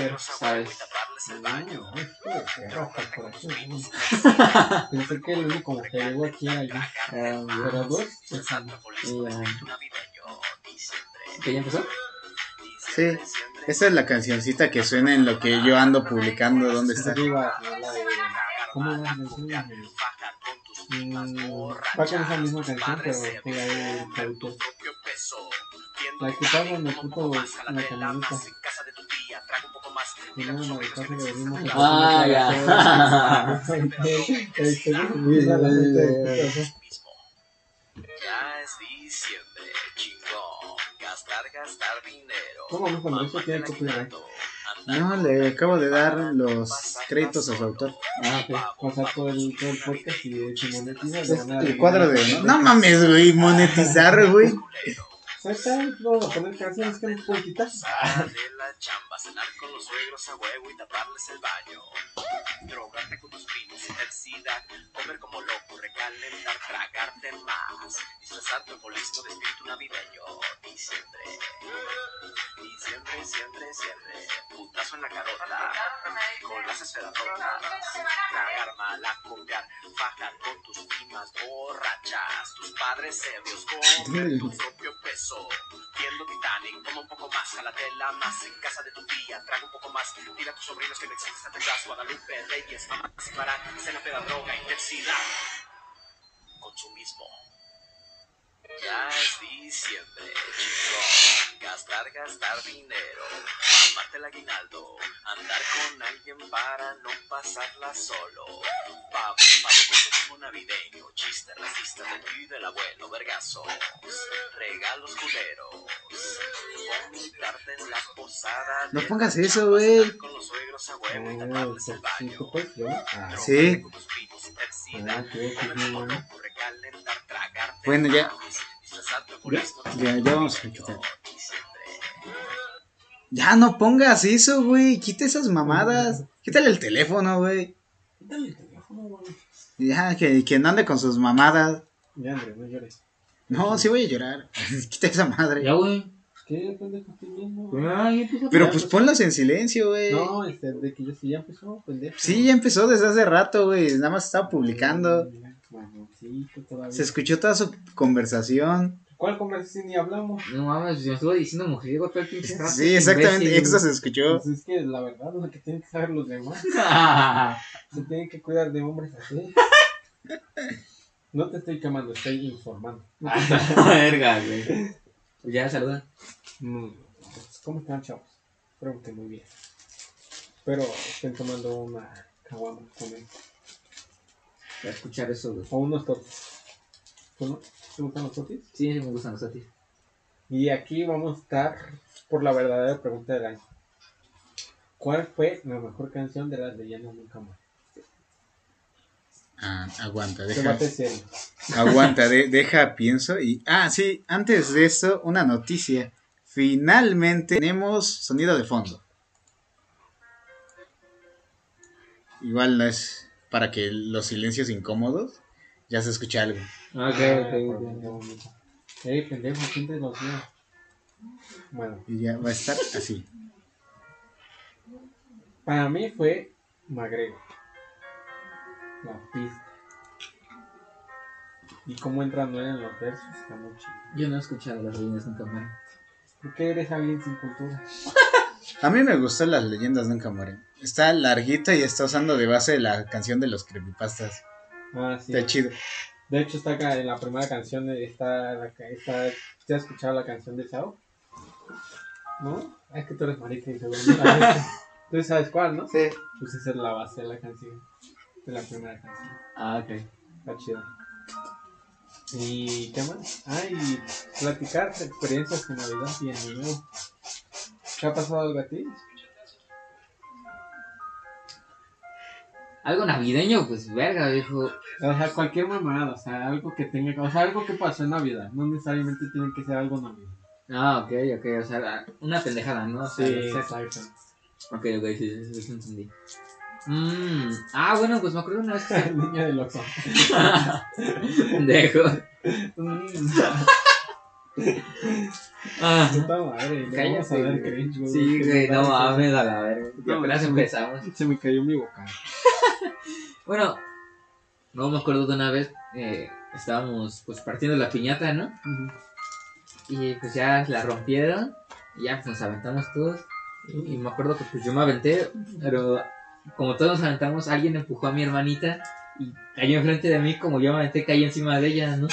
pero ¿Sabes? No, es roja por aquí. Pensé que el único que llegó aquí era yo. Pero ah, ¿Que ya empezó? Sí, esa es la cancioncita que suena en lo que yo ando publicando. ¿Dónde está? arriba la de. ¿Cómo va la canción? Va con esa misma canción, pero pega ahí el traductor. La escuchaba en el puto la camioneta. Luego me dejó que venimos Ah, ya. Ya es diciembre, chingón. Gastar, gastar dinero. ¿Cómo no? Cuando eso tiene copyright. No, le acabo de dar los créditos a su autor. Ah, ok. O sea, todo el, todo el podcast y de hecho monetiza. le van a El cuadro de. No mames, güey, monetizar, güey. Exacto, vamos a poner canciones que no puedo quitar. de la chamba, cenar con los suegros a huevo y taparles el baño. Drogarte con tus primos, intensidad, comer como loco, recalentar, tragarte más. Disfrazar tu alcoholismo de espíritu navideño. Diciembre, diciembre, siempre, siempre. Putazo en la carota, con las esferas rotas. Tragar mal, copiar, fajar con tus primas borrachas. Tus padres ebrios, comer tu propio peso. Viendo Titanic, toma un poco más, jalatela más en casa de tu tía, traga un poco más, dile a tus sobrinos que no existe Claus, Guadalupe, Reyes, mamá, para, cena, peda, droga, intensidad, consumismo. Ya es diciembre, chingón, gastar, gastar dinero, mamarte el aguinaldo, andar con alguien para no pasarla solo, pavo, pavo, consumismo navideño, chiste racista de ti y del abuelo, vergazos, regalos culeros, vomitarte en la posada. No pongas eso, güey. Con los suegros a huevo y taparles el sí, baño. pues. Ah, sí. Ah, qué recalentar, tragarte Bueno, ya. Ya, ya vamos a quitar. Ya no pongas eso, güey. Quita esas mamadas. Quítale el teléfono, güey. Dale el teléfono, güey. Ya, que, que no ande con sus mamadas. Ya, André, no llores. No, sí voy a llorar. Quita esa madre. Ya, güey. ¿Qué pendejo estoy viendo? Ya. Pero pues ponlos en silencio, güey. No, este, de que yo sí ya empezó, pendejo. Sí, ya empezó desde hace rato, güey. Nada más estaba publicando. Bueno, sí, tú todavía. Se escuchó toda su conversación. ¿Cuál conversación ni hablamos? No mames, me estuvo diciendo mujeriego todo el pinche rato. Sí, exactamente. imbécil. Eso se escuchó. Pues es que la verdad es lo que tienen que saber los demás. Se tienen que cuidar de hombres así. No te estoy quemando, estoy informando. Verga, güey. Pues ya, saluda. Mm, pues, ¿Cómo están, chavos? Espero que muy bien. Pero estén tomando una caguama con él. Para escuchar eso, güey. O unos totis. ¿Te gustan los totis? Sí, sí me gustan los atis. Y aquí vamos a estar por la verdadera pregunta del año. ¿Cuál fue la mejor canción de las leyendas nunca más? Ah, aguanta, deja. Aguanta, de- deja, pienso. Y. Ah, sí, antes de eso, una noticia. Finalmente tenemos sonido de fondo. Igual no es para que los silencios incómodos ya se escuche algo. Ok, Ah, Ey, pendejo, ¿quién te los dio? Bueno, Y ya va a estar así. para mí fue Magrego. La pista. Y cómo entra Noel en los versos está muy chido. Yo no he escuchado las leyendas nunca más. ¿Por qué eres alguien sin cultura? A mí me gustan las leyendas nunca mueren. Está larguito y está usando de base la canción de los creepypastas. Ah, sí. Está chido. De hecho, está acá en la primera canción. de- Está, está, ¿Te has escuchado la canción de Sao? ¿No? Es que tú eres marica y viste. Tú sabes cuál, ¿no? Sí. Pues esa es la base de la canción. De la primera canción. Ah, ok. Está chido. ¿Y qué más? Ah, y platicar experiencias de Navidad y Año Nuevo. ¿Qué ha pasado algo a ti? Algo navideño, pues verga, viejo. O sea, cualquier mamada, o sea, algo que tenga, o sea, algo que pasó en Navidad. No necesariamente tiene que ser algo Navidad. Ah, ok, ok, o sea, una pendejada, ¿no? O sea, Sí, exacto. Ok, ok, sí, sí, sí, sí, entendí. Mm, ah, bueno, pues me acuerdo una vez que... El niño del oso. Pendejo. Mm. Ah, Puta madre, le Cállate, vamos a dar cringe, güey. sí, ¿Qué güey, no mames a la verga. Ya No, apenas empezamos. Se me cayó mi boca. Bueno, no me acuerdo de una vez, eh, estábamos pues partiendo la piñata, ¿no? Y pues ya la rompieron, y ya pues nos aventamos todos. Y, y me acuerdo que pues yo me aventé, pero como todos nos aventamos, alguien empujó a mi hermanita y cayó enfrente de mí, como yo me aventé, caí encima de ella, ¿no?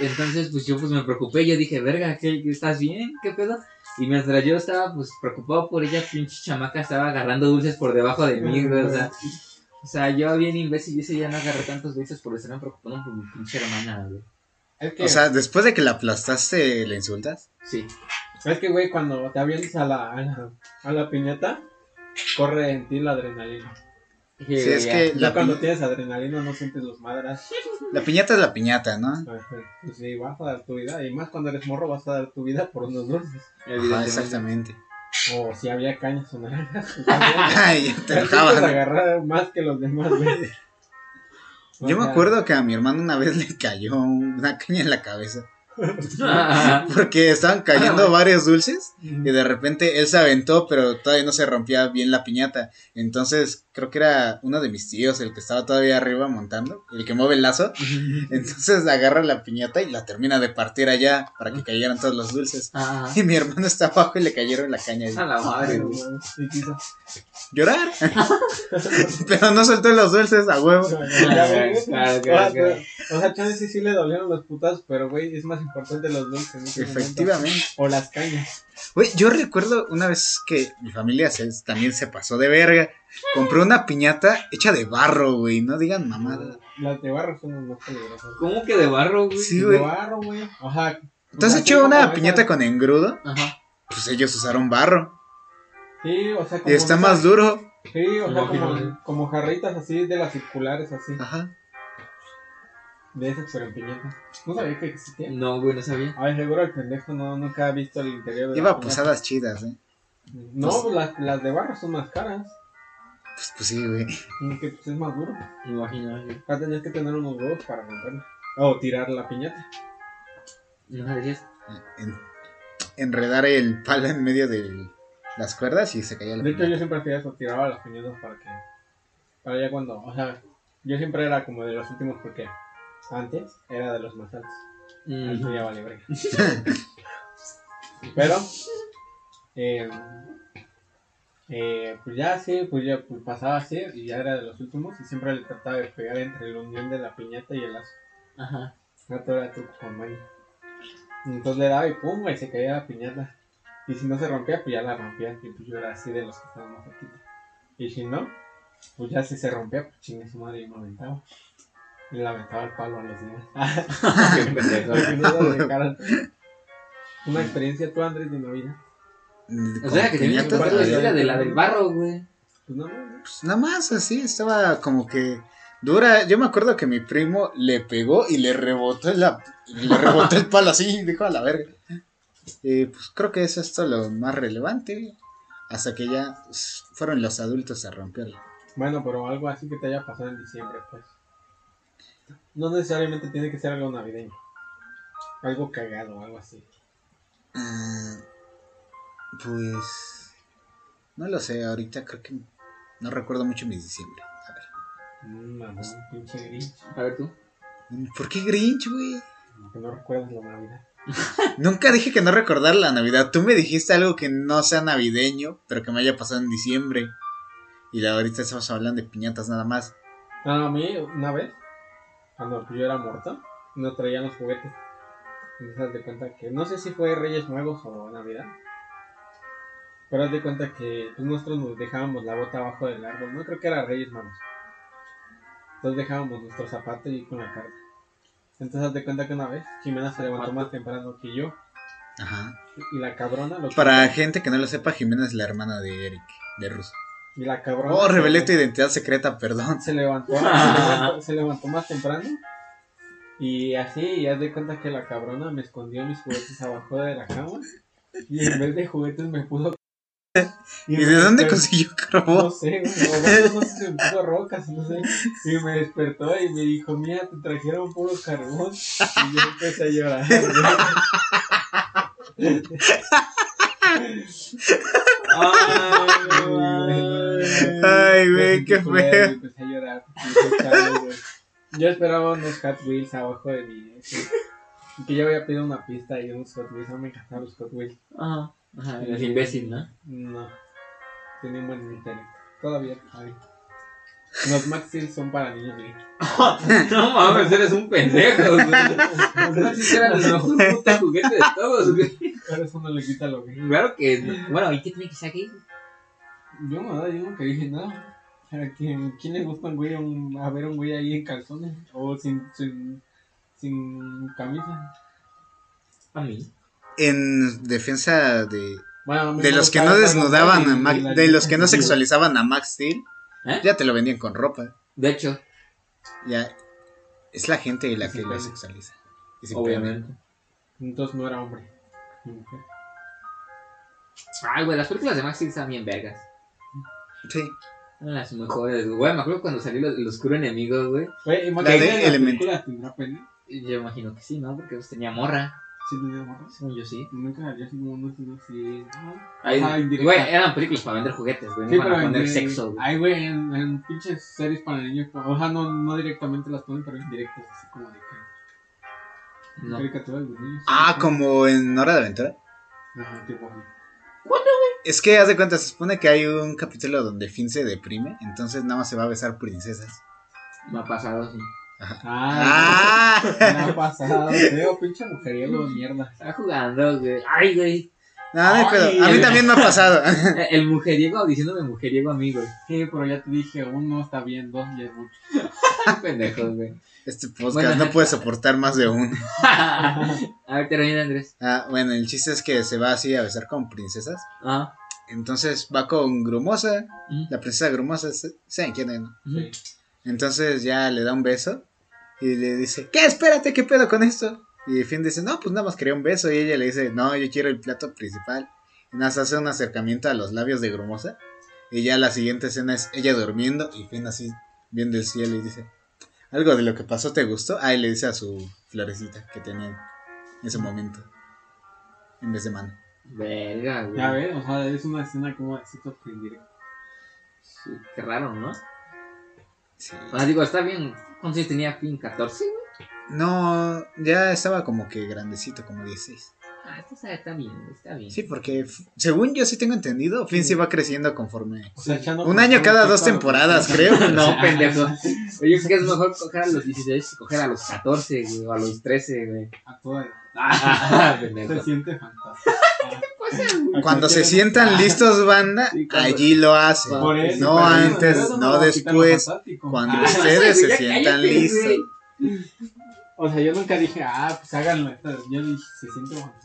Entonces pues yo pues me preocupé, yo dije, verga, ¿qué, ¿estás bien? ¿Qué pedo? Y mientras yo estaba pues preocupado por ella, pinche chamaca estaba agarrando dulces por debajo de mí, güey, o sea... O sea, yo bien imbécil, yo ese ya no agarré tantos dulces por estar preocupado por mi pinche hermana, güey. Es que, O sea, después de que la aplastaste, ¿le insultas? Sí. es que, güey, cuando te avientas a la, a la, a la piñata, corre en ti la adrenalina. Sí, es que Ya cuando pi- tienes adrenalina no sientes los madras. la piñata es la piñata, ¿no? Pues sí, vas a dar tu vida. Y más cuando eres morro, vas a dar tu vida por unos dulces. Ajá, exactamente. O si había cañas o naranjas. Ay, te agarrar más que los demás, güey. Yo me acuerdo que a mi hermano una vez le cayó una caña en la cabeza. Porque estaban cayendo Ah, varios dulces y de repente él se aventó, pero todavía no se rompía bien la piñata. Entonces creo que era uno de mis tíos el que estaba todavía arriba montando, el que mueve el lazo. Entonces agarra la piñata y la termina de partir allá para que cayeran todos los dulces. ah, Y mi hermano está abajo y le cayeron la caña. a la madre, güey. Llorar. pero no soltó los dulces a huevo. O sea, chance sí, sí le dolieron los putazos, pero güey, es más importante los dulces. momento. Efectivamente. O las cañas. Güey, yo recuerdo una vez que mi familia se- también se pasó de verga. Compró una piñata hecha de barro, güey. No digan mamada. Las de barro son las más peligrosas. ¿Cómo que de barro, güey? Sí, De güey. barro, güey. Ajá. ¿Entonces Así hecho una piñata con engrudo? Ajá. Pues ellos usaron barro. Sí, o sea, Y como. está esas- más duro. Sí, o sea, como, como jarritas así de las circulares, así. Ajá. De esas, pero en piñata. No sabía que existía. No, güey, no sabía. Ay, seguro el pendejo no, nunca ha visto el interior de Lleva la piñata. posadas chidas, ¿eh? No, pues las, las de barro son más caras. Pues, pues sí, güey. Que pues es más duro. Me imagino, güey. Ya tenías que tener unos huevos para romperla. O tirar la piñata. ¿No sabías? En- enredar el palo en medio de las cuerdas y se caía la De hecho, yo piñata. siempre hacía eso, tiraba las piñatas para que. Para ya cuando. O sea, yo siempre era como de los últimos porque antes era de los más altos. Ahí sí ya vale. Pero. Eh, eh, pues ya sí, pues ya pues pasaba así y ya era de los últimos y siempre le trataba de pegar entre la unión de la piñata y el lazo. Ajá. Gato era truco con maña. Entonces le daba y pum, y se caía la piñata. Y si no se rompía, pues ya la rompía. Y pues yo era así de los que estaban más cerquita. Y si no, pues ya si se rompía, pues chingue su madre y me aventaba. Y le aventaba el palo a los no dejaran. Una experiencia tú, Andrés, de mi vida. O sea, que piñatas, que la eh, historia de la del barro, güey. Pues. Pues nada más así, estaba como que dura. Yo me acuerdo que mi primo le pegó y le rebotó la, le rebotó el palo así y dijo a la verga. Y pues creo que es esto lo más relevante. Hasta que ya pues, fueron los adultos a romperlo. Bueno, pero algo así que te haya pasado en diciembre, pues. No necesariamente tiene que ser algo navideño. Algo cagado, algo así. Ah, pues no lo sé, ahorita creo que no recuerdo mucho mi diciembre. A ver. Mm, mamón, pinche grinch. A ver tú. ¿Por qué Grinch, güey? Que no recuerdas la Navidad. Nunca dije que no recordar la Navidad. Tú me dijiste algo que no sea navideño, pero que me haya pasado en diciembre. Y ahorita estamos hablando de piñatas nada más. No, a mí, una vez, cuando yo era muerto, no traían los juguetes. Entonces, haz de cuenta que, no sé si fue Reyes Nuevos o Navidad. Pero haz de cuenta que pues, nosotros nos dejábamos la bota abajo del árbol. No creo que era Reyes Magos. Entonces dejábamos nuestro zapato y con la carta. Entonces haz de cuenta que una vez Jimena se levantó más temprano que yo. Ajá. Y la cabrona lo que- Para gente que no lo sepa, Jimena es la hermana de Eric, de Russo. Y la cabrona. Oh, se- revelé tu identidad secreta, perdón. se levantó, se levantó, se levantó más temprano. Y así, y haz de cuenta que la cabrona me escondió mis juguetes abajo de la cama. Y en vez de juguetes me puso ¿Y me de dónde consiguió No carbón? sé, güey, no sé si se puso rocas, no sé. Y me despertó y me dijo, mira, te trajeron puro carbón. Y yo empecé a llorar. güey. Ay, güey, Me qué feo. y Empecé a llorar. porque dije, "Chale, güey". Yo esperaba unos Hot Wheels abajo de mí. Y Que yo había pedido una pista y unos Hot Wheels. No me encantaban los Hot Wheels. Ajá. Ajá, eres imbécil, ¿no? No. Tenía un buen intelecto. Todavía hay. Los Max Steel son para niños, güey. No mames, eres un pendejo, güey. Los Maxis eran el mejor puta juguete de todos, güey. Pero eso no le quita lo que. Claro que. no. Bueno, ¿y qué tiene que ser aquí? Yo nada, yo nunca dije nada. ¿A quién, quién le gusta un güey, un- a ver un güey ahí en calzones? O sin, sin, sin camisa. A mí. En defensa de, Bueno, de los que no desnudaban a Max, de los que no sexualizaban a Max Steel, ¿Eh? ya te lo vendían con ropa. De hecho, Ya es la gente la que lo sexualiza. Obviamente. Entonces no era hombre. ni mujer. Ay, güey, las películas de Max Steel están bien vergas. Sí. Eran las mejores, güey. Me acuerdo cuando salió el, oscuro enemigo, güey. Güey, La de la Element. película Yo imagino que sí, ¿no? Porque pues, tenía morra. Sí, tenía morra. Según yo sí. Nunca había sido uno, sino así. Ay, güey, eran películas para vender juguetes, güey. Sí, No para en, sexo, güey. Ay, güey, en, en pinches series para niños. O sea, no, no directamente las ponen, pero indirectas, así como de que. No. Caricaturas de niños. Ah, como en Hora de Aventura. Ajá, tipo. Es que haz de cuenta, se supone que hay un capítulo donde Finn se deprime, entonces nada más se va a besar princesas. Me ha pasado, sí. Ah, ¡Ah! me ha pasado. Veo pinche mujeriego, mierda. Estaba jugando, güey. Ay, güey. No, no. A mí también me ha pasado. El mujeriego diciéndome mujeriego a mí, güey. Sí, pero ya te dije, uno está bien, dos ya es mucho. Pendejos, güey. Este podcast Bueno. no puede soportar más de uno. a ver, termina, Andrés. Ah, bueno, el chiste es que se va así a besar con princesas. Ah. Entonces va con Grumosa, la princesa Grumosa, se- ¿saben quién es? no? Entonces ya le da un beso y le dice, ¿qué? Espérate, ¿qué pedo con esto? Y Finn dice, no, pues nada más quería un beso. Y ella le dice, no, yo quiero el plato principal. Y nada, más hace un acercamiento a los labios de Grumosa. Y ya la siguiente escena es ella durmiendo y Finn así viendo el cielo y dice, ¿algo de lo que pasó te gustó? Ah, y le dice a su florecita que tenía en ese momento. En vez de mano. Verga, güey. Ya ves, o sea, es una escena como cito indirecto. Sí, qué raro, ¿no? Sí. O sea, digo, está bien. ¿Cuántos años tenía Finn? ¿14, güey? No, ya estaba como que grandecito, como 16. Ah, esto está, está bien, está bien. Sí, porque según yo sí tengo entendido, Finn sí va creciendo conforme. O sea, Un año cada dos temporadas, creo. No, pendejo. Oye, es que es mejor coger a los 16 que coger a los 14, güey, o a los 13, güey. A toda edad. Ah, Se pendejo. siente fantástico. Cuando se sientan listos, banda, Sí, cuando- allí lo hacen. Eso, No antes, eso no después. Cuando Ah, ustedes se sientan cállate, listos. güey. O sea, yo nunca dije, ah, pues háganlo. Yo dije, se siente fantástico.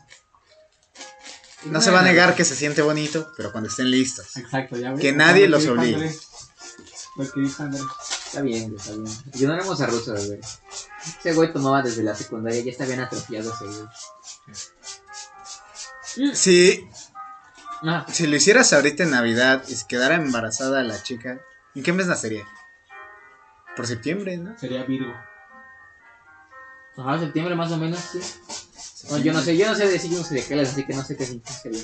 No se va a negar que se siente bonito, pero cuando estén listos. Exacto, ya ves. Que nadie lo los obligue. Andrés. Lo que dijo Andrés. Está bien, está bien. Ignoremos a Russo, güey. Ese güey tomaba desde la secundaria, ya está bien atrofiado ese güey. Si, Ah, si lo hicieras ahorita en Navidad y se quedara embarazada la chica, ¿en qué mes nacería? Por septiembre, ¿no? Sería Virgo. ajá, septiembre más o menos, sí. No, yo no sé, yo no sé de signos zodiacales, así que no sé qué signo sería.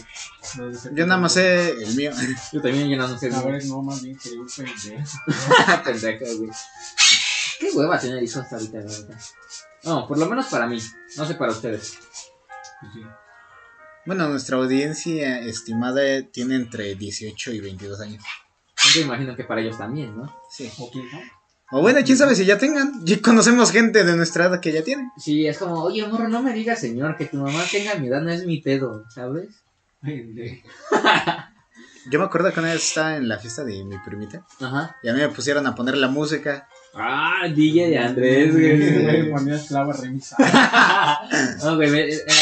De Yo nada más sé el mío. Yo también, yo no sé. A ver, no, más bien sería un pendejo. Pendejo, güey. Qué hueva tener hijos hasta ahorita, la verdad. No, por lo menos para mí. No sé para ustedes. Pues sí. Bueno, nuestra audiencia estimada tiene entre 18 y 22 años. Yo imagino que para ellos también, ¿no? Sí. ¿O quién no? O bueno, quién sabe si ya tengan. Ya conocemos gente de nuestra edad que ya tiene. Sí, es como, oye, morro, no me digas, señor, que tu mamá tenga mi edad no es mi pedo, ¿sabes? Yo me acuerdo que una vez estaba en la fiesta de mi primita Ajá. y a mí me pusieron a poner la música. Ah, DJ de Andrés, güey. ponía esclava remisa. no, güey,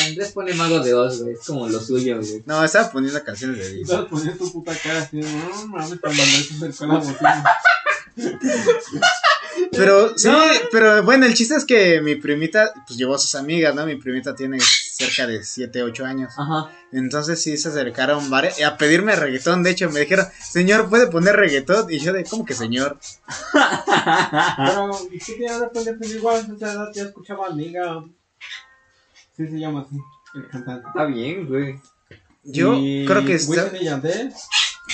Andrés pone Mago de Oz, güey. Es como lo suyo, güey. No, estaba poniendo canciones de Y Disney. todos ponían tu puta cara así, no mames, cuando Andrés se acercó a la bocina. Pero sí, pero bueno, el chiste es que mi primita pues llevó a sus amigas, ¿no? Mi primita tiene cerca de 7, 8 años. Ajá. Entonces sí se acercaron varios a pedirme reggaetón. De hecho, me dijeron, señor, ¿puede poner reggaetón? Y yo de, ¿cómo que señor? Pero, ¿y qué tiene de pendejo? Pues igual a esa edad ya escuchaba a Niga. Sí se llama así, el cantante. Está bien, güey. Yo Y creo que está...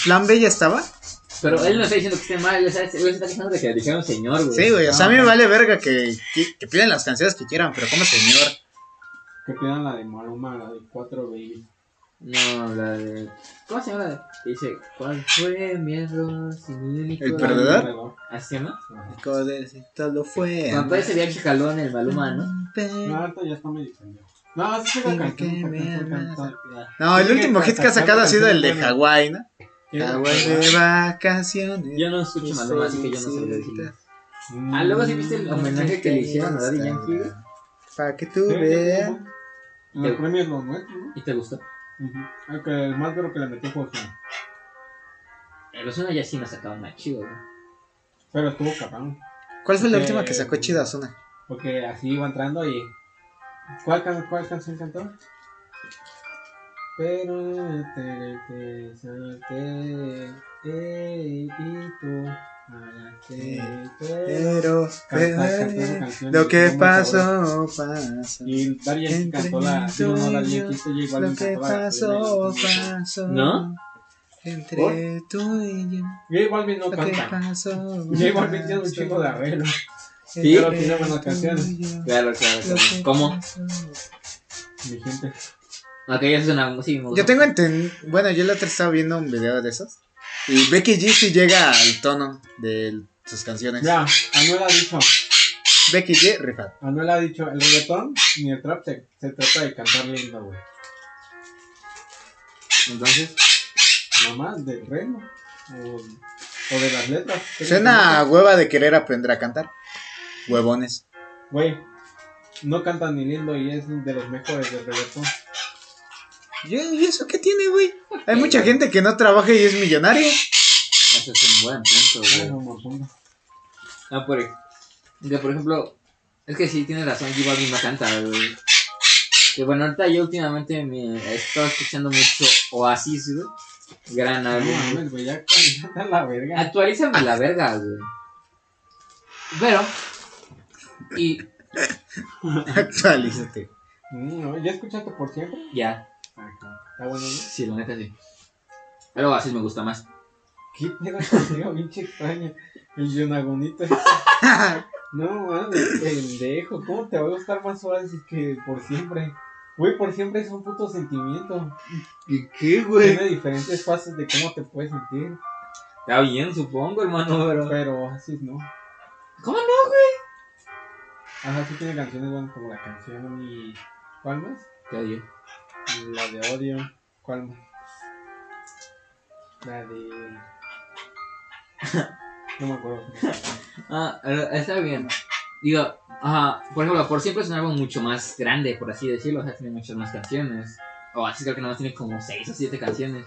¿Plan B ya estaba? Pero él no está diciendo que esté mal, o sea, güey se está quejando de que le dijeron señor, güey. Sí, güey. O sea, a mí me vale verga que, que, que pidan las canciones que quieran, pero como señor. Que pidan la de Maluma, la de 4 Baby. No, la de. ¿Cómo se llama la de? Que dice, ¿cuál fue mi error? Si mi único. ¿El perdedor? ¿Así se llama? Codecito lo fue. Cuando todavía se veía chicalón el Maluma, ¿no? No, ahorita ya está medio pendejo. No, sí se la Dime canción. que. No, el último hit que ha sacado ha sido el de Hawái, ¿no? ¿Qué? Hawái de vacaciones. Yo no escucho Maluma, así que yo no sabría decirlo. Mm. Ah, luego sí viste el homenaje que le hicieron a Daddy Yankee? Para que tú veas. Los premios los nuestros, ¿no? ¿Y te gustó? Ujú. Aunque el más duro que le metió fue Ozuna. El Ozuna ya sí me sacaba más chido, güey. Pero estuvo cabrón. ¿Cuál fue la última que sacó chida Ozuna? Porque así iba entrando y. ¿Cuál, can- cuál canción cantó? Pero te pero- Pero, Canta- canta pero canción lo que pasó, pasó. Y Daddy cantó la. Digo, no, Daddy Yankee, este J Lo que la. pasó, pasó. ¿No? Entre tú y yo. J Balvin no canta. pasó. J Balvin tiene un chingo de arreglos. Sí. Pero tiene buenas canciones. Claro, claro, claro. ¿Cómo? Mi gente. Ok, ya es una sí, me gusta. Yo tengo entendido. Bueno, yo la otra estaba viendo un video de esos. Y Becky G sí llega al tono de sus canciones. Ya, Anuel ha dicho. Becky G, rifa. Anuel ha dicho, el reggaetón ni el trap se, se trata de cantar lindo, güey. Entonces, Nomás del ritmo. O, o de las letras. Suena a hueva de querer aprender a cantar. Huevones. Güey, no cantan ni lindo y es de los mejores del reggaetón. ¿Y y eso qué tiene, güey? Hay mucha gente que no trabaja y es millonario. ese es un buen punto, güey. Ah, por, que, por ejemplo, es que sí tienes razón, J Balvin no canta, güey. Que bueno, ahorita yo últimamente me he estado escuchando mucho Oasis, güey. Gran álbum. güey. mames, güey, ya canta la verga. Actualízame la verga, güey. Pero, y Actualízate. Mm, no, ¿Ya escuchaste por siempre? ya, Ah. Está bueno, ¿no? sí, la neta sí. Pero Oasis me gusta más. ¿Qué pedo contigo, pinche extraño? El Yonagonito. No mames, pendejo. ¿Cómo te va a gustar más Oasis que por siempre? Güey, por siempre es un puto sentimiento. ¿Y qué, Tiene diferentes fases de cómo te puedes sentir. Está bien, supongo, hermano, pero... Pero Oasis no. ¿Cómo no, güey? Ajá, sí tiene canciones buenas como la canción y. ¿Cuál más? Te odio. La de odio. ¿Cuál más? La de. No me acuerdo. Ah, eh, está bien. Digo, ajá, por ejemplo, por siempre es un álbum mucho más grande, por así decirlo, o sea, tiene muchas más canciones. O así creo que nada más tiene como 6 o 7 canciones.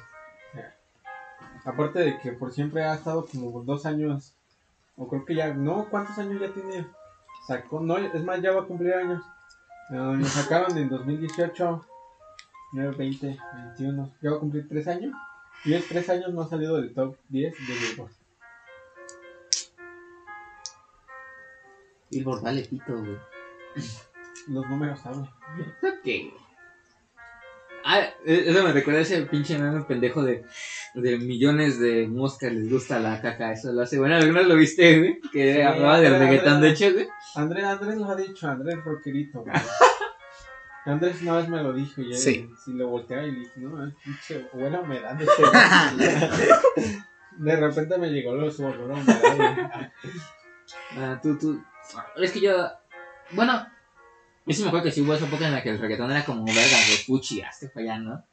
Aparte de que por siempre ha estado como dos años. O creo que ya. No, ¿cuántos años ya tiene? Sacó. No, es más, ya va a cumplir años. Eh, Nos sacaron en 2018. 9, 20, 21. Ya va a cumplir tres años. Y es tres años no ha salido del top 10 de Billboard. Billboard vale pito, güey. Los números saben. Ok. Ah, eh, eso me recuerda a ese pinche meme pendejo de, de millones de moscas les gusta la caca. Eso lo hace. Bueno, ¿alguna vez lo viste, güey? Que Sí, hablaba del reggaetón, de hecho, güey. Andrés, Andrés lo ha dicho, Andrés Roquerito. güey. Andrés una vez me lo dijo y él, Sí. si lo volteaba y le dije, no, es pinche buena humedad de este güey". De repente me llegó lo su olor a humedad. Ah, tú, tú. Es que yo. Bueno, yo sí me acuerdo que sí hubo esa época en la que el reggaetón era como verga, de puchi, hazte para allá, ¿no?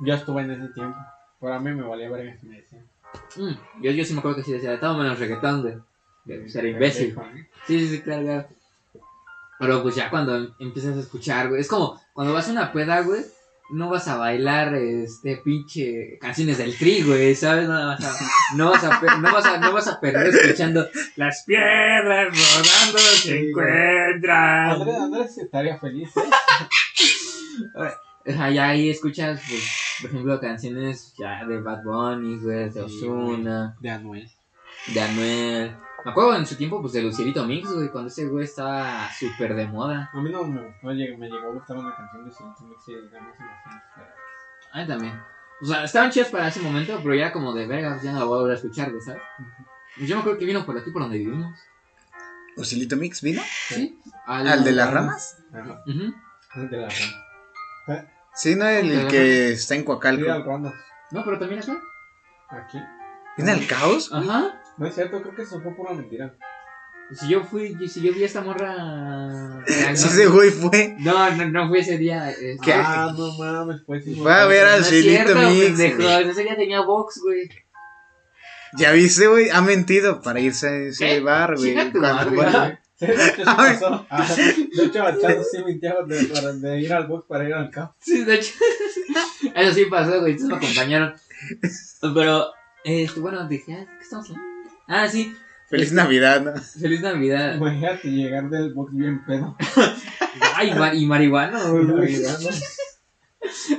Yo estuve en ese tiempo. Para mí me valía verga si me decían. Mm, yo, yo sí me acuerdo que sí decía, todo menos reggaetón, güey. De ser imbécil. ¿eh? Sí, sí, sí, claro, claro. Pero pues ya cuando em- empiezas a escuchar, güey, es como cuando vas a una peda, güey, no vas a bailar este pinche canciones del tri, güey, ¿sabes? No vas a, no vas a, no vas a, no vas a perder escuchando las piedras rodando se encuentran. Andrés, Andrés estaría feliz, ¿eh? Ya ahí escuchas, pues, por ejemplo, canciones ya de Bad Bunny, güey, de Ozuna, De Anuel. de Anuel. Me acuerdo en su tiempo, pues, de Lucierito Mix, güey, cuando ese güey estaba súper de moda. A mí no me gustó, me llegó a gustar una canción de Silento Mix y digamos en A mí también. O sea, estaban chidas para ese momento, pero ya como de verga, ya no la voy a volver a escuchar, güey, ¿sabes? Pues yo me acuerdo que vino por aquí, por donde vivimos. ¿Osilito Mix vino? ¿Sí? ¿Al de las ramas? Ajá, Ujú. de las ramas. Sí, no, el, el que está en Sí, Coacalco. al. No, pero también acá. Aquí. ¿Viene al caos? Ajá. No es cierto, creo que eso fue pura mentira. Si yo fui, si yo vi a esta morra. Sí, ese güey fue. No, no, no fue ese día. este, ¿Qué? Ah, no mames, pues sí. Fue a ver No al es Silito cierto, Mix. pendejo. Ese día tenía box, güey. Ya viste, güey, ha mentido para irse a ese ¿Qué? bar, güey. Cuando güey. Sí, de hecho pasó. Ah, Machado sí mintió de, para- de ir al box para ir al campo. Sí, de hecho. Eso sí pasó, güey. Entonces me acompañaron. Pero, este, bueno, dije, ah, ¿qué estamos hablando? Ah, sí. Feliz Navidad, ¿no? Feliz Navidad. Imagínate llegar del box bien pedo. Ay, ma- y marihuana. Marihuana.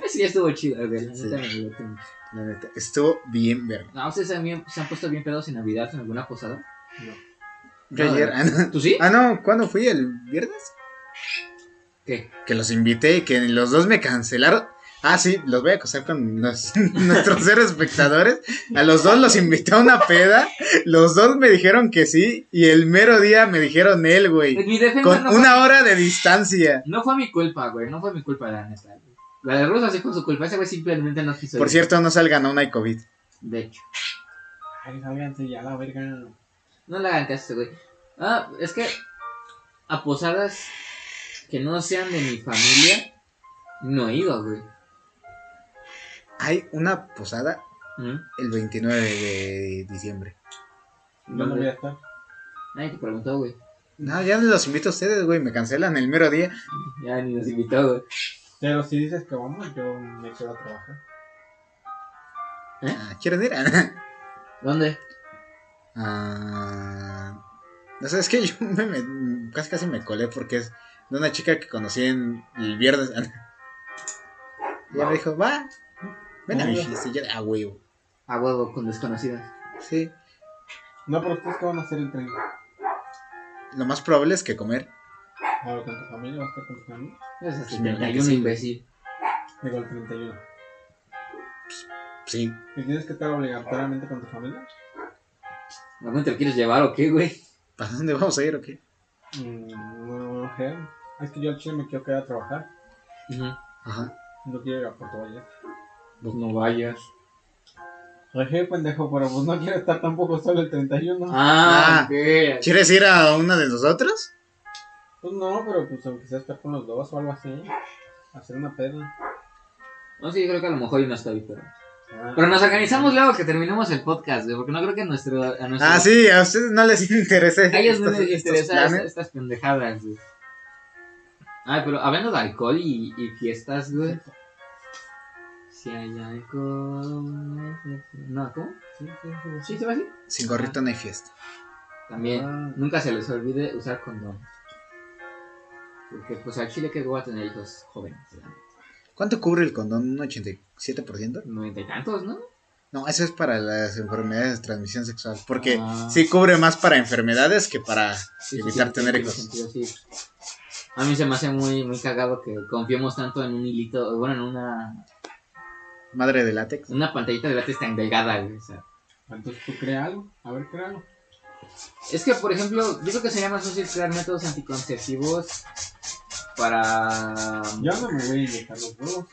Sí, estuvo chido, güey. La Sí. neta me divertí mucho. La neta, estuvo bien verga. No, ¿ustedes también se han puesto bien pedos en Navidad en alguna posada? Yo No, ayer, no. ah, no. ¿Tú sí? Ah, no, ¿cuándo fui? ¿El viernes? ¿Qué? Que los invité y que los dos me cancelaron. Ah, sí, los voy a acosar con los- nuestros seres espectadores. A los dos los invité a una peda. Los dos me dijeron que sí. Y el mero día me dijeron él, En güey. mi defensa Con no, una hora de distancia. no fue mi culpa, güey. No fue mi culpa, la neta. güey. La de Rosa sí fue su culpa. Ese güey simplemente no quiso Por ir. cierto, no salgan a una y COVID. De hecho. Ay, sálganse ya la verga. No le hagan caso a este güey. Ah, es que a posadas que no sean de mi familia, no he ido, güey. Hay una posada ¿Mm? el 29 de diciembre. No voy a estar. Nadie te preguntó, güey. No, ya los invito a ustedes, güey. Me cancelan el mero día. Ya ni nos invitó, güey. Pero si dices que vamos, yo me quedo a trabajar. Ah, ¿Quieren ir? ¿Dónde? Ah, no sé, es que yo me, me- casi casi me colé porque es de una chica que conocí en el viernes. Y ella me dijo, va, ven a mi yo, ah, huevo. A huevo, con desconocidas. Sí, No, pero ustedes qué van a hacer el 30. lo más probable es que comer. A ver, con tu familia, vas a estar con tu familia. Es así, Pues me imagino hay que un sí. imbécil. Digo, el 31. Sí, ¿Y tienes que estar obligatoriamente con tu familia? ¿A dónde te lo quieres llevar o qué, güey? ¿para dónde vamos a ir o qué? Mm, no, no sé. Es que yo al chile me quiero quedar a trabajar. Ajá. No quiero ir a Puerto Vallarta. Pues no vayas. Oye, pendejo, pero pues no quiero estar tampoco solo el 31. Ah, Ah. ok. ¿Quieres ir a una de nosotros? Pues no, pero pues aunque sea estar con los dos o algo así. Hacer una peda. No, sí, yo creo que a lo mejor yo no estoy, pero. Ah, Pero nos organizamos luego que terminemos el podcast, güey, porque no creo que nuestro, a nuestro. Ah, sí, a ustedes no les interesa. A ellos no les interesan estas pendejadas, güey. Ay, pero hablando de alcohol y, y fiestas, güey. Si hay alcohol. No, ¿cómo? Sí, sí, sí, ¿Sí se va así? Sin gorrito no hay fiesta. También, Ah. nunca se les olvide usar condón. Porque, pues, al chile que voy a tener hijos jóvenes, ¿verdad? ¿Cuánto cubre el condón? ¿Un 87%? Noventa y tantos, ¿no? No, eso es para las enfermedades de transmisión sexual. Porque Ah. sí cubre más para enfermedades que para evitar sí, tener hijos. sentido, sí. A mí se me hace muy, muy cagado que confiemos tanto en un hilito, bueno, en una, Madre de látex. una pantallita de látex tan delgada, güey. O sea, Entonces tú crea algo. A ver, crea algo. Es que, por ejemplo, yo creo que sería más fácil crear métodos anticonceptivos para... Yo no me voy a inyectar los huevos.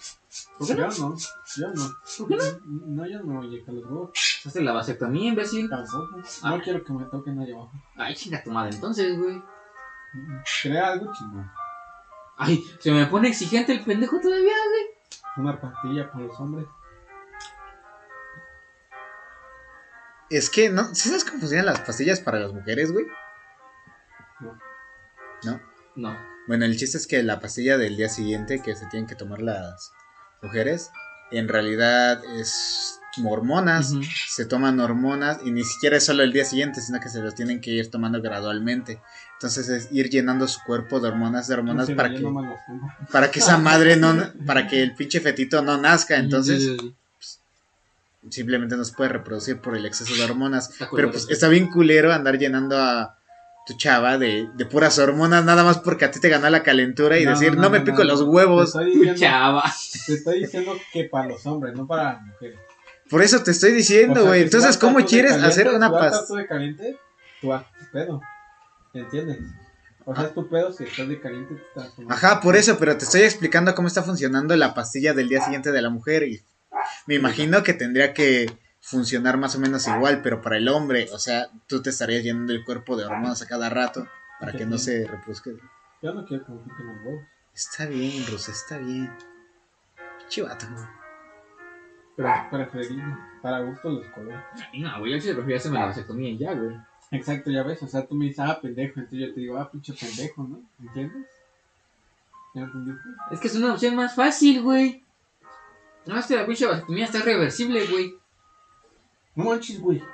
¿Por qué Yo no? no. Yo no. ¿Por qué no? No, yo no me voy a inyectar los huevos. Hazte la vasectomía, imbécil. Tampoco. Ah. No quiero que me toquen ahí abajo. Ay, chinga tu madre, entonces, güey. Crea algo chingón. Ay, se me pone exigente el pendejo todavía, güey. Una pastilla para los hombres. Es que, ¿no? ¿Sí sabes cómo funcionan las pastillas para las mujeres, güey? No. ¿No? No. Bueno, el chiste es que la pastilla del día siguiente que se tienen que tomar las mujeres, en realidad es hormonas, se toman hormonas y ni siquiera es solo el día siguiente, sino que se los tienen que ir tomando gradualmente. Entonces es ir llenando su cuerpo de hormonas, de hormonas Sí, para que, para que esa madre no, para que el pinche fetito no nazca. Entonces sí. simplemente no se puede reproducir por el exceso de hormonas. Pero pues está bien culero andar llenando a tu chava de, de puras hormonas, nada más porque a ti te ganó la calentura y decir, no, me pico los Te huevos. estoy, diciendo, Chava. te estoy diciendo que para los hombres, no para las mujeres. Por eso te estoy diciendo, güey. Entonces, ¿cómo quieres caliente, hacer una paz? de caliente, tú haz tu pedo. ¿Entiendes? O sea, es tu pedo si estás de caliente. te Ajá, por eso, pero te estoy explicando cómo está funcionando la pastilla del día siguiente de la mujer y me imagino que tendría que funcionar más o menos igual, pero para el hombre, o sea, tú te estarías llenando el cuerpo de hormonas a cada rato para que no se reproduzca. Yo no quiero que me quiten los huevos. Está bien, Rosa, está bien. Chivato. Pero preferible. Para gusto los colores. No, güey, yo sí prefiero hacerme la vasectomía y ya, güey. Exacto, ya ves. O sea, tú me dices, ah, pendejo. Entonces yo te digo, ah, pinche pendejo, ¿no? ¿Entiendes? ¿Ya entendiste? Es que es una opción más fácil, güey. No, es que la pinche vasectomía está reversible, güey. No manches, güey.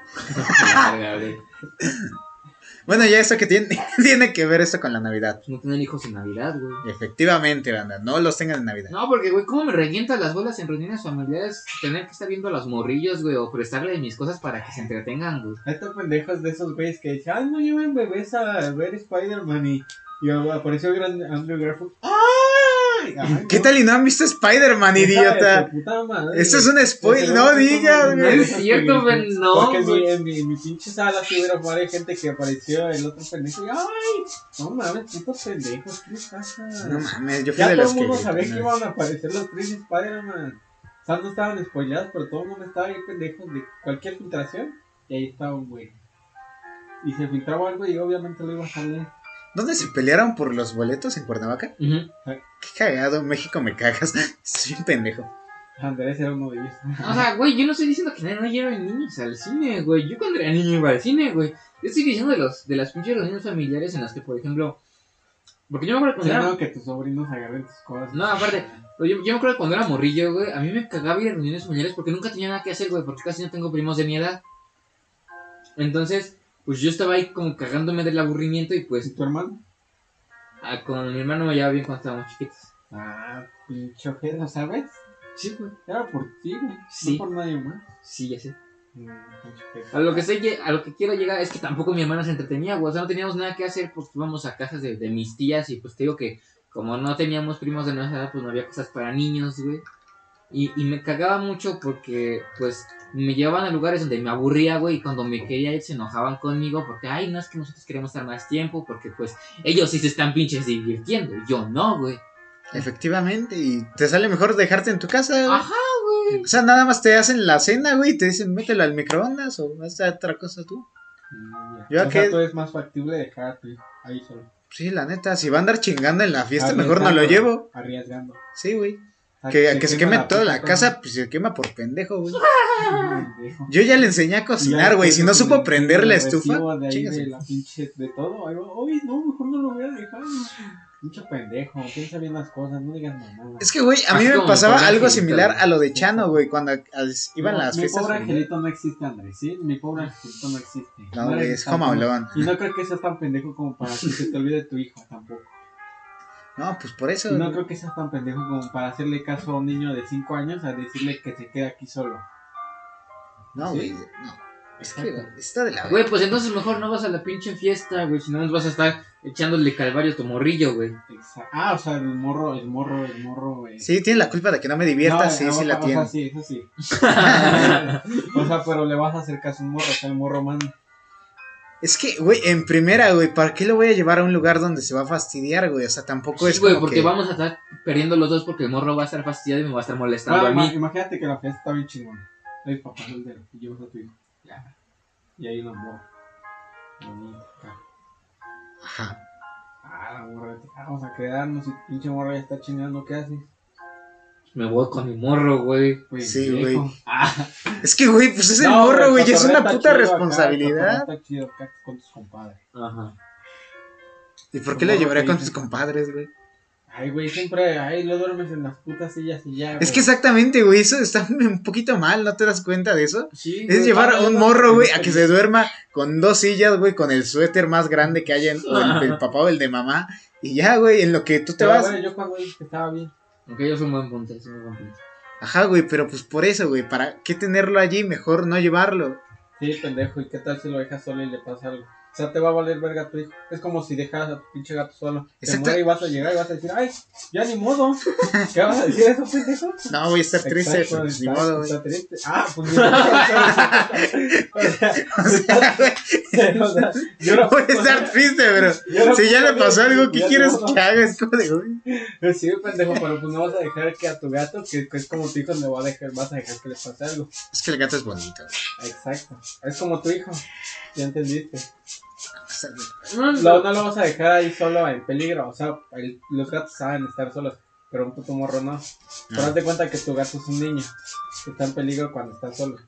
Bueno, ya esto que tiene, tiene que ver esto con la Navidad. No tener hijos en Navidad, güey. Efectivamente, banda, no los tengan en Navidad. No, porque, güey, ¿cómo me revientan las bolas en reuniones familiares? Tener que estar viendo a los morrillos, güey, o prestarle mis cosas para que se entretengan, güey. Estos pendejos de esos güeyes que dicen, ay, no lleven bebés a ver Spider-Man y, y apareció gran Andrew Garfield. ¡Ay! Ay, ¿Qué no. tal y no han visto Spider-Man, idiota? tu puta madre. Esto es un spoiler, no no, digas, güey. es cierto, güey, no, Porque en mi, en, mi, en mi pinche sala sí hubiera varias gente que apareció el otro pendejo y ¡ay! No mames, putos pendejos, ¿qué les pasa? No mames, yo fui ya de todo los el que. mundo sabía que iban a aparecer los tres Spider-Man. O sea, no estaban spoileados, pero todo el mundo estaba ahí pendejos de cualquier filtración. Y ahí estaba un güey. Y se filtraba algo y obviamente lo iba a salir. ¿Dónde se pelearon por los boletos en Cuernavaca? Ujú. Qué cagado, México me cagas. Estoy bien pendejo. Andrés era uno de ellos. O sea, güey, yo no estoy diciendo que no lleven niños al cine, güey. Yo cuando era niño iba al cine, güey. Yo estoy diciendo de, los, de las pinches reuniones familiares en las que, por ejemplo... Porque yo me acuerdo Sí, cuando era... no, que tus sobrinos agarren tus cosas. No, aparte, Pero yo, yo me acuerdo cuando era morrillo, güey, a mí me cagaba ir a reuniones familiares porque nunca tenía nada que hacer, güey, porque casi no tengo primos de mi edad. Entonces, pues yo estaba ahí como cagándome del aburrimiento y ¿Y pues tu hermano? ah, con mi hermano me llevaba bien cuando estábamos chiquitos. Ah, pinche ojera, ¿sabes? Sí, güey. Era por ti, güey. Sí. No por nadie más. Sí, ya sé. Mm. A lo que sé, a lo que quiero llegar es que tampoco mi hermana se entretenía, güey. O sea, no teníamos nada que hacer porque íbamos a casas de, de mis tías y pues te digo que como no teníamos primos de nuestra edad, pues no había cosas para niños, güey. Y, y me cagaba mucho porque, pues, me llevaban a lugares donde me aburría, güey, y cuando me quería ir se enojaban conmigo porque, ay, no es que nosotros queremos estar más tiempo, porque, pues, ellos sí se están pinches divirtiendo, y yo no, güey. Efectivamente, y te sale mejor dejarte en tu casa. güey. Ajá, güey. O sea, nada más te hacen la cena, güey, y te dicen mételo al microondas o haz otra cosa tú. Mm, ya. Yo o sea, que- tú es más factible dejar a tu hijo ahí solo. Sí, la neta, si va a andar chingando en la fiesta, mejor no lo llevo. Arriesgando. Sí, güey. Sea, Que, que se queme la toda la casa, pues se quema por pendejo, güey. Yo ya le enseñé a cocinar, güey. Si no supo prender la estufa, de la pinche de todo. Oye, no, mejor no lo hubiera dejado. Pinche pendejo, piensa bien las cosas, no digas mamadas. Es que, güey, a mí Así me como pasaba pobre algo angelito, similar a lo de Chano, güey, cuando a- iban No, las mi fiestas. pobre familiares. angelito no existe, Andrés, ¿sí? Mi pobre angelito no existe. No, güey, es. Alone. Y no creo que seas tan pendejo como para que se te olvide tu hijo, tampoco. No, pues por eso. No güey. creo que seas tan pendejo como para hacerle caso a un niño de 5 años a decirle que se quede aquí solo. No, ¿Sí? güey, no. Es que güey, está de la Güey, pues entonces mejor no vas a la pinche fiesta, güey, si no nos vas a estar echándole calvario a tu morrillo, güey. Exa- Ah, o sea, el morro, el morro, el morro. eh. Sí, tiene la culpa de que no me divierta, No, sí, no, sí la tiene. O sea, sí, eso sí. o sea, pero le vas a hacer caso a un morro, o sea, el morro manda. Es que, güey, en primera, güey, ¿para qué lo voy a llevar a un lugar donde se va a fastidiar, güey? O sea, tampoco es Sí, güey, como porque que... vamos a estar perdiendo los dos porque el morro va a estar fastidiado y me va a estar molestando Ah, a mí. imagínate que la fiesta está bien chingona. Eres papá soltero y llevas a tu hijo. Ya. Y ahí una morra. Bonita, acá. Ajá. Ah, la morra, vamos a quedarnos y pinche morra ya está chingando, ¿qué haces? Me voy con mi morro, güey. Pues, Sí, güey. Ah, Es que, güey, pues es el No, morro, güey, el es una puta acá, el responsabilidad. Está chido acá con tus compadres. ajá. ¿Y por qué llevaría que con tus compadres, güey? Ay, güey, siempre, ay, lo duermes en las putas sillas y ya. Es güey. que exactamente, güey, eso está un poquito mal, ¿no te das cuenta de eso? Sí, Es güey, llevar a un morro, güey, a que se duerma con dos sillas, güey, con el suéter más grande que haya, en- o el del papá o el de mamá. Y ya, güey, en lo que tú te Pero, vas. bueno, yo cuando dije que estaba bien. Aunque yo soy un buen punto, es un buen punto. Ajá, güey, pero pues por eso, güey, ¿para qué tenerlo allí? Mejor no llevarlo. Sí, pendejo, ¿y qué tal si lo dejas solo y le pasa algo? O sea, te va a valer verga a tu hijo. Es como si dejaras a tu pinche gato solo. Exacto. muere y vas a llegar y vas a decir, ay, ya ni modo. ¿Qué vas a decir eso, pendejo? No, voy a estar triste, Exacto, pues, ni modo, güey. está triste. Ah, pues ni modo. O sea, O sea, o sea, yo no voy a estar triste, pero no si ya le pasó algo, ¿qué quieres no. que haga? Es como de, güey. Sí, pendejo, pero pues no vas a dejar que a tu gato, que, que es como tu hijo, le va a dejar, vas a dejar que le pase algo. Es que el gato es bonito, güey. Exacto. Es como tu hijo. Ya entendiste. No, No, no lo vas a dejar ahí solo en peligro. O sea, el- los gatos saben estar solos, pero un puto morro no. Pero haz de cuenta que tu gato es un niño. Que está en peligro cuando está solo.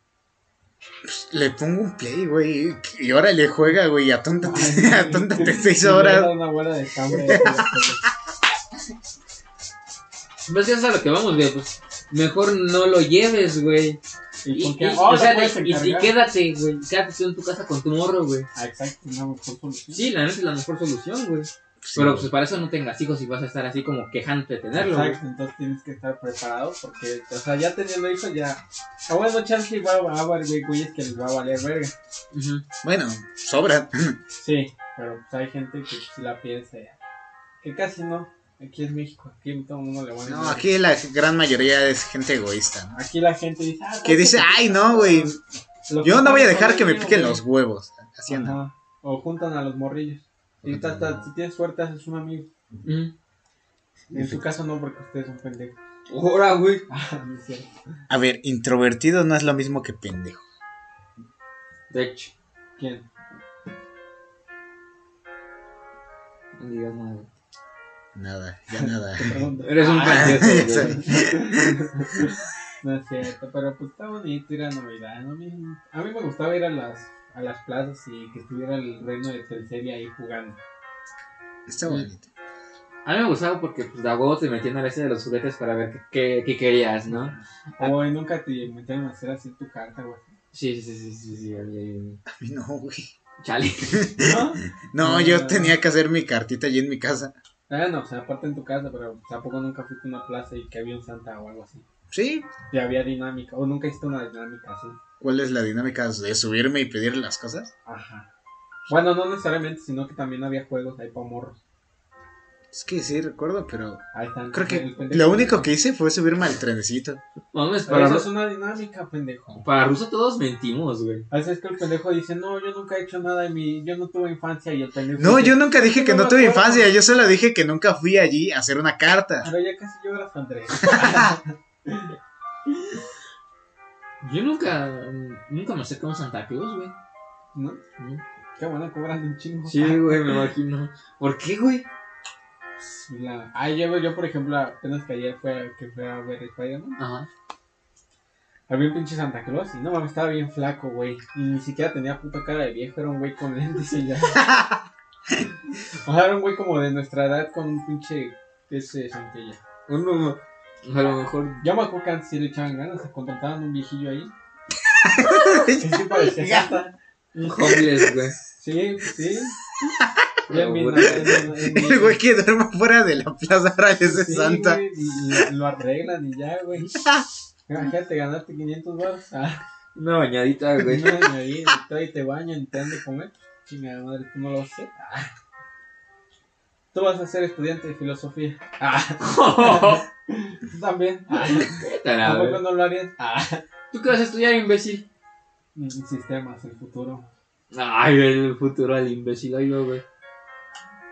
Le pongo un play, güey, y ahora le juega, güey, atóntate, atóntate seis horas. una bola de cambre. Pues eso es a lo que vamos, güey. Pues mejor no lo lleves, güey. ¿Y Y, Oh, o sea, y, y quédate, güey. Quédate tú en tu casa con tu morro, güey. Ah, exacto, una mejor solución. Sí, la neta es la mejor solución, güey. Sí, Pero güey. pues para eso no tengas hijos y vas a estar así como quejándote de tenerlo, güey. Exacto, entonces tienes que estar preparado porque, o sea, ya teniendo hijos ya... A bueno, chance va, va a haber güey, güeyes que les va a valer verga. Bueno, sobra. Sí, pero pues hay gente que sí la piensa ya. Que casi no. Aquí es México, aquí todo el mundo le va a No, aquí la gran mayoría es gente egoísta, ¿no? Aquí la gente dice... Ah, Que dice, ay, no, güey, yo no voy a dejar que me piquen los huevos. Así anda. Ajá. O juntan a los morrillos. Y a- si tienes suerte haces un amigo. Ujú. En su caso no, porque ustedes son pendejos. Ahora, güey. Ah. A ver, introvertido no es lo mismo que pendejo. De hecho, ¿Quién? no digas nada. Nada, ya nada. Eres un pendejo. No es cierto, pero pues está bonito ir a Navidad. ¿no? A, mí, a mí me gustaba ir a las, a las plazas y que estuviera el reino de Telseria ahí jugando. Está bonito. A mí me gustaba porque pues de huevo te metían a veces de los juguetes para ver qué, qué, qué querías, ¿no? O y nunca te metieron a hacer así tu carta, güey. Sí, sí, sí, sí, sí. A mí no, güey. Chale. ¿No? No, yo tenía que hacer mi cartita allí en mi casa. Ah, no, o sea, aparte en tu casa, pero tampoco nunca fuiste a una plaza y que había un Santa o algo así. Sí. Y había dinámica, o nunca hiciste una dinámica así. ¿Cuál es la dinámica de subirme y pedirle las cosas? Ajá. Bueno, no necesariamente, sino que también había juegos ahí para morros. Es que sí, recuerdo, pero Ahí están. creo que lo único que hice fue subirme al trenecito. Mames, Pero para, eso es una dinámica, pendejo. para Ruso todos mentimos, güey. Así es que el pendejo dice, no, yo nunca he hecho nada en mi... Yo no tuve infancia y el pendejo... No, dice, yo nunca dije que No tuve infancia, yo solo dije que nunca fui allí a hacer una carta. Pero ya casi lloras, Andrés. Yo nunca, nunca me acerqué a un Santa Claus, güey. ¿No? ¿No? Qué bueno, cobran un chingo. Sí, güey, me imagino. ¿Por qué, güey? La... Ah, yo, yo, por ejemplo, apenas que ayer fue, que fue a ver Spider-Man. Ajá. Había un pinche Santa Claus y no mames, estaba bien flaco, güey. Y ni siquiera tenía puta cara de viejo, era un güey con lentes y ya. o sea, era un güey como de nuestra edad con un pinche ese Santilla. Uno, a lo mejor. Yo me acuerdo que antes sí le echaban ganas, se contrataban un viejillo ahí. Sí parecía. Un homeless, güey. Sí, sí. Bien, bien, El güey que duerme fuera de la plaza ahora es de Sí, Santa. güey, y lo, arreglan y ya, güey. Imagínate, ganaste 500 baros. Ah, Una bañadita, güey. y ahí, y y te bañan, te dan de comer. Chingada madre, tú no lo haces. Ah. Tú vas a ser estudiante de filosofía. Ah, tú también. Ah, ¿Tampoco no lo harías? Ah, ¿Tú qué vas a estudiar, imbécil? mm, sistemas, el futuro. Ay, el futuro al imbécil, ay, güey.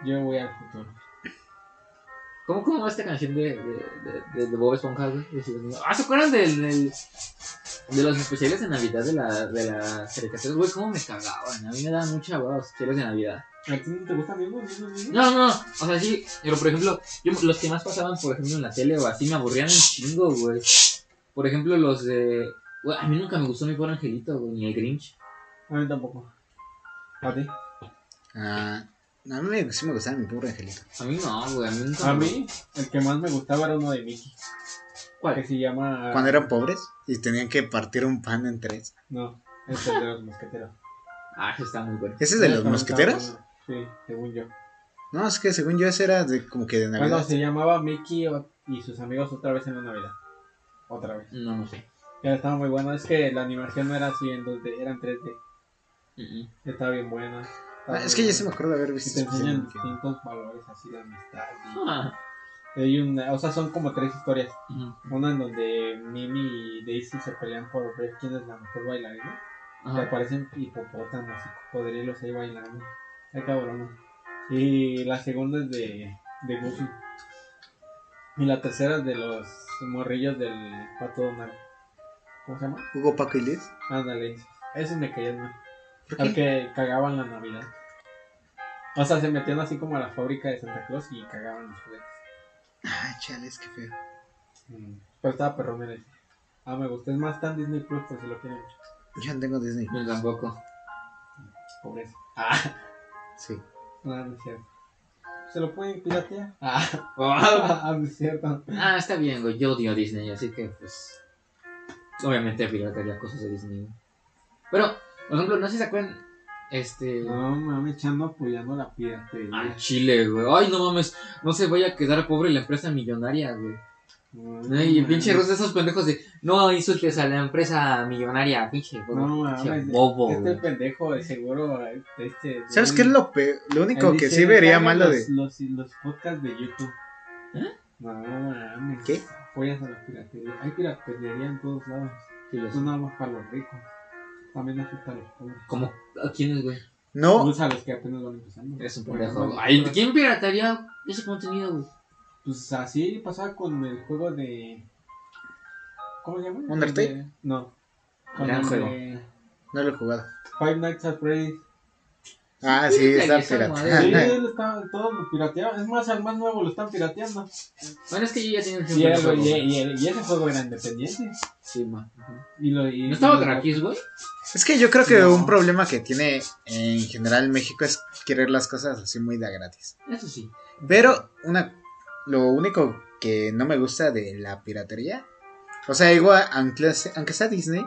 Yo voy al futuro. ¿Cómo, ¿Cómo va esta canción de, de, de, de, de Bob Esponja, güey? Ah, ¿se acuerdan del, del- de los especiales de Navidad de, la, de las caricaturas? Güey, ¿cómo me cagaban? A mí me daban mucha hueva los especiales de Navidad. ¿A ti no te gustan mismos? mismos, mismos? No, no, o sea, sí, pero por ejemplo, yo, los que más pasaban, por ejemplo, en la tele o así, me aburrían un chingo, güey. Por ejemplo, los de... güey, a mí nunca me gustó mi pobre angelito, güey, ni el Grinch. A mí tampoco. ¿A ti? Ah, A mí me- sí me gustaba mi pobre angelito. A mí no, güey. A mí nunca. A me- mí, el que más me gustaba era uno de Mickey. ¿Cuál? Que se llama. Cuando eran pobres y tenían que partir un pan en tres. No, es el de los mosqueteros. Ah, ese está muy bueno. ¿Ese es de los mosqueteros? Sí, según yo. No, es que según yo ese era de como que de Navidad. Bueno, se llamaba Mickey y sus amigos otra vez en la Navidad. Otra vez. No, no sé. Ya estaba muy bueno. Es que la animación no era así en 2D, era en 3D. Mm, Estaba bien buena. estaba Ah, es que buena. sí me acuerdo de haber Y visto te ese enseñan distintos valores así de amistad. y-. Ah, Hay una, o sea, son como tres historias. Una en donde Mimi y Daisy se pelean por ver quién es la mejor bailarina. Y Ajá. aparecen hipopótamos y cocodrilos ahí bailando. Ay, cabrón. Y la segunda es de, de Goofy. Y la tercera es de los morrillos del pato Donald. ¿Cómo se llama? Hugo, Paco y Liz. Ándale. Esos me caían mal. ¿Por Al que cagaban la Navidad. O sea, se metían así como a la fábrica de Santa Claus y cagaban los juguetes. Ay, chales, qué feo. Mm. Pero estaba perrón en ese. Ah, me gusta. Es más, está en Disney Plus por si lo quieren. Yo no tengo Disney. Yo tampoco. Pobreza. Ah, Sí. no, no es cierto. ¿Se lo pueden piratear? Ah, Ah, ah, no es cierto. Ah, está bien, güey. Yo odio Disney, así que pues. Obviamente piratearía cosas de Disney. Pero, por ejemplo, no sé si se acuerdan. Este. No, mames, echando apoyando la Al piratería. Chile, güey. Ay, no mames. No se vaya a quedar pobre la empresa millonaria, güey. No, Ay, pinche Rosa, esos pendejos de. No insultes a la empresa millonaria, pinche. No pinche mames. bobo, Este güey. pendejo, de seguro. Este, ¿Sabes qué es lo peor? Lo único que dice, sí vería "Hagan malo de. los, los, los podcasts de YouTube. ¿Eh? No mames. ¿Qué? Apoyas a la piratería. Hay piratería en todos lados. Sí. No nada más para los ricos. También afecta a los pobres. Como, ¿a quiénes, güey? No, Pues a los que apenas van empezando. Eres un pendejo. ¿quién pirataría ese contenido, güey? Pues así pasaba con el juego de. ¿Cómo se llama? ¿Undertale? De- No. Con Gran el juego. de no lo he jugado. Five Nights at Freddy's. Ah, sí, está pirata. Sí, él está, todos lo pirateaban. Es más, al más nuevo lo están pirateando. Bueno, es que yo ya tenía un el- juego, y, y y ese juego era independiente. Sí, ma. Y lo, y, ¿No estaba Crackis, güey? Es que yo creo que No. un problema que tiene en general México es querer las cosas así muy de gratis. Eso sí. Pero una lo único que no me gusta de la piratería, o sea, igual aunque, sea- aunque sea Disney,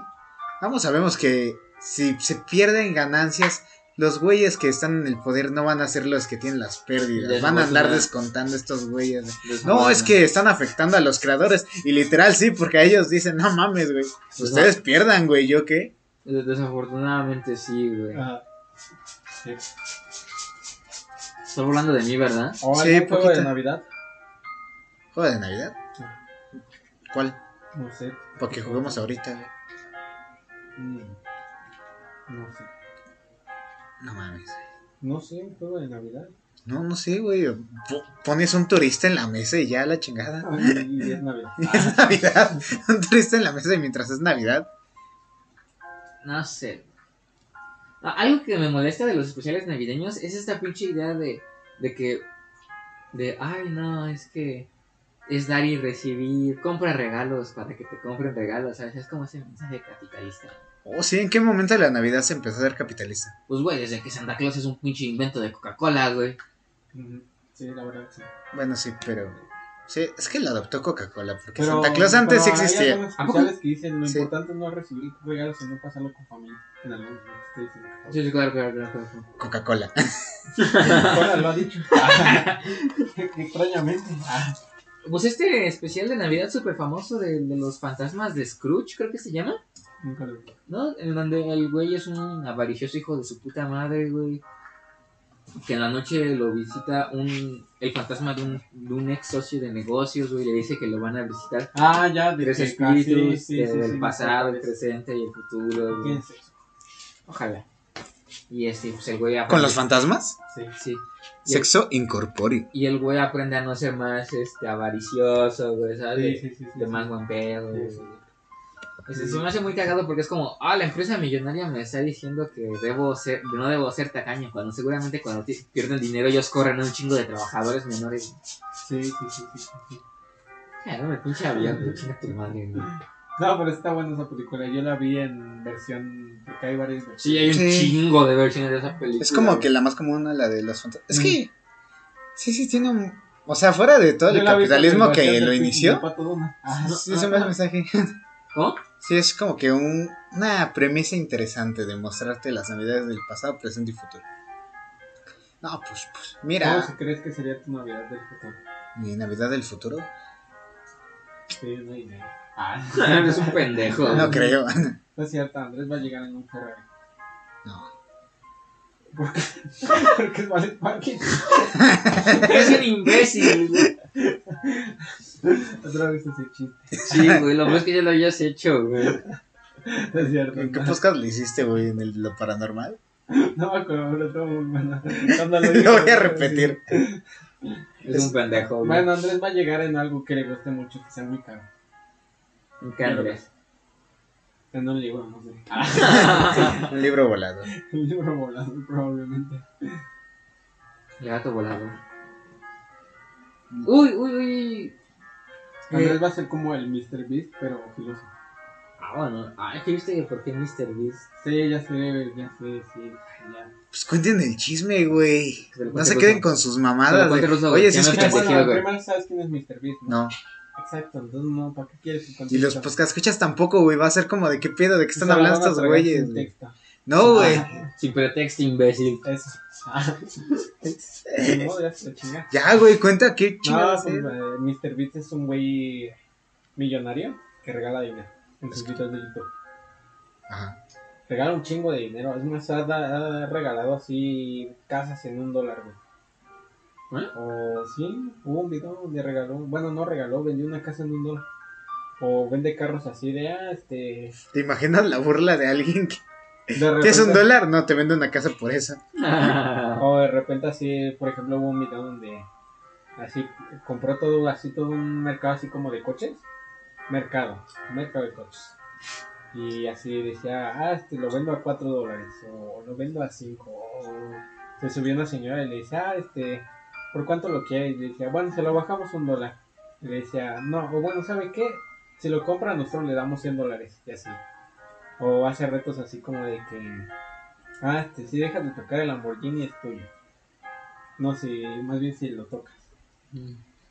vamos sabemos que si se pierden ganancias, los güeyes que están en el poder no van a ser los que tienen las pérdidas, van a andar descontando estos güeyes. No, es que están afectando a los creadores y literal sí, porque a ellos dicen, no mames, güey, ustedes pierdan, güey, ¿yo qué? Des- Desafortunadamente sí, güey. Ajá. Sí. Estás hablando de mí, ¿verdad? ¿O Sí, juego de poquito. Navidad? ¿Juego de Navidad? ¿Cuál? No sé. Porque juguemos ahorita, güey. Mm. No sé. No mames. No sé, un juego de Navidad. No, no sé, güey. Po- Pones un turista en la mesa y ya la chingada. Ay, y es Navidad. Es Navidad. Un turista en la mesa y mientras es Navidad. No sé. Ah, Algo que me molesta de los especiales navideños es esta pinche idea de, de que. De, ay, no, es que. Es dar y recibir. Compra regalos para que te compren regalos, ¿sabes? Es como ese mensaje capitalista. Oh, sí, ¿en qué momento de la Navidad se empezó a ser capitalista? Pues, güey, desde que Santa Claus es un pinche invento de Coca-Cola, güey. Sí, la verdad, sí. Bueno, sí, pero. Sí, es que lo adoptó Coca-Cola. Porque Pero- Santa Claus antes sí Hay existía. especiales que dicen lo Sí. importante no es recibir regalos, sino pasarlo con familia. En dicen. Sí, sí, claro, claro, claro. claro. Coca-Cola. Ahora lo ha dicho. Extrañamente. Pues este especial de Navidad súper famoso de, de los fantasmas de Scrooge, creo que se llama. Nunca lo vi. ¿No? En donde el güey es un avaricioso hijo de su puta madre, güey. Que en la noche lo visita un el fantasma de un, de un ex socio de negocios, güey. Le dice que lo van a visitar Ah, ya, de tres espíritus casi- sí, sí, del sí, pasado, el presente y el futuro. güey. Ojalá. Y este, pues el güey aprende. ¿Con los fantasmas? Sí. Sí. Y el, Sexo incorpóreo. y el güey aprende a no ser más este avaricioso, güey, ¿sabes? Sí, sí, sí, sí, de sí. más buen pedo. Sí, güey. sí. Este, se me hace muy cagado porque es como, ah, la empresa millonaria me está diciendo que debo ser, no debo ser tacaño, cuando seguramente cuando pierden dinero ellos corren a un chingo de trabajadores menores. Sí, sí, sí, sí, sí, sí. Ah, no me pinche avión, chinga tu madre, güey. No, pero está buena esa película. Yo la vi en versión. Porque hay varias versiones. Sí, hay un Sí. chingo de versiones de esa película. Es como güey. que la más común, la de los fantasmas. Es Mm. que. Sí, sí, tiene un. O sea, fuera de todo Yo el capitalismo que lo inició. Ah, Sí, ese me mensaje. ¿Cómo? Sí, es como que un, una premisa interesante de mostrarte las navidades del pasado, presente y futuro. No, pues, pues, ¿Cómo mira, si crees que sería tu Navidad del futuro? mi Navidad del futuro. Sí, no hay nada. Ah, Eres un pendejo. No creo. no es cierto, Andrés va a llegar en un Ferrari. No. ¿Por qué? Porque es Valet Parking. Eres un imbécil, güey. Otra vez ese chiste. Sí, güey, lo es que ya lo hayas hecho, güey. No es cierto. ¿En qué podcast lo hiciste, güey? ¿En el, lo paranormal? No me acuerdo, pero estuvo muy bueno. Cuando Lo voy a repetir. Es un pendejo, güey. Bueno, Andrés va a llegar en algo que le guste mucho, que sea muy caro. ¿En qué Andrés? En un libro, no sé. Un libro volado. Un libro volado, probablemente. El gato volador. Uy, uy, uy. Andrés va a ser como el Mr. Beast, pero filoso. Ah, bueno. Ah, es que viste que por qué Mr. Beast. Sí, ya sé, ya sé, sí, ya. Pues cuenten el chisme, güey. No se queden con sus mamadas. Oye, si no escuchas. bueno, güey. primero sabes quién es Mr. Beast, ¿no? No. Exacto, entonces no, ¿para qué quieres que Y los podcast escuchas tampoco, güey. Va a ser como de qué pedo, de qué están hablando estos güeyes. güey. No, güey. Ah, Sin pretexto, imbécil. Eso. No, ya güey, cuenta qué No, chingados. pues, es. eh, Mr. Beast es un güey millonario que regala dinero en sus videos de YouTube. Ajá. Regala un chingo de dinero. Es más, ha, ha regalado así casas en un dólar, güey. ¿Eh? O sí, hubo un video donde regaló, bueno, no regaló, vendió una casa en un dólar. O vende carros así de, ah, este... ¿Te imaginas la burla de alguien que, De es un dólar? No, te vende una casa por eso. O de repente así, por ejemplo, hubo un video donde así compró todo, así todo un mercado así como de coches. Mercado, mercado de coches. Y así decía, ah, este lo vendo a 4 dólares, o lo vendo a 5. O se subió una señora y le decía, ah, este, ¿por cuánto lo quiere? Y le decía, bueno, se lo bajamos un dólar. Y le decía, no, o bueno, ¿sabe qué? Si lo compra, nosotros le damos 100 dólares, y así. O hace retos así como de que, ah, este, si dejas de tocar el Lamborghini es tuyo. No, si, más bien si lo tocas.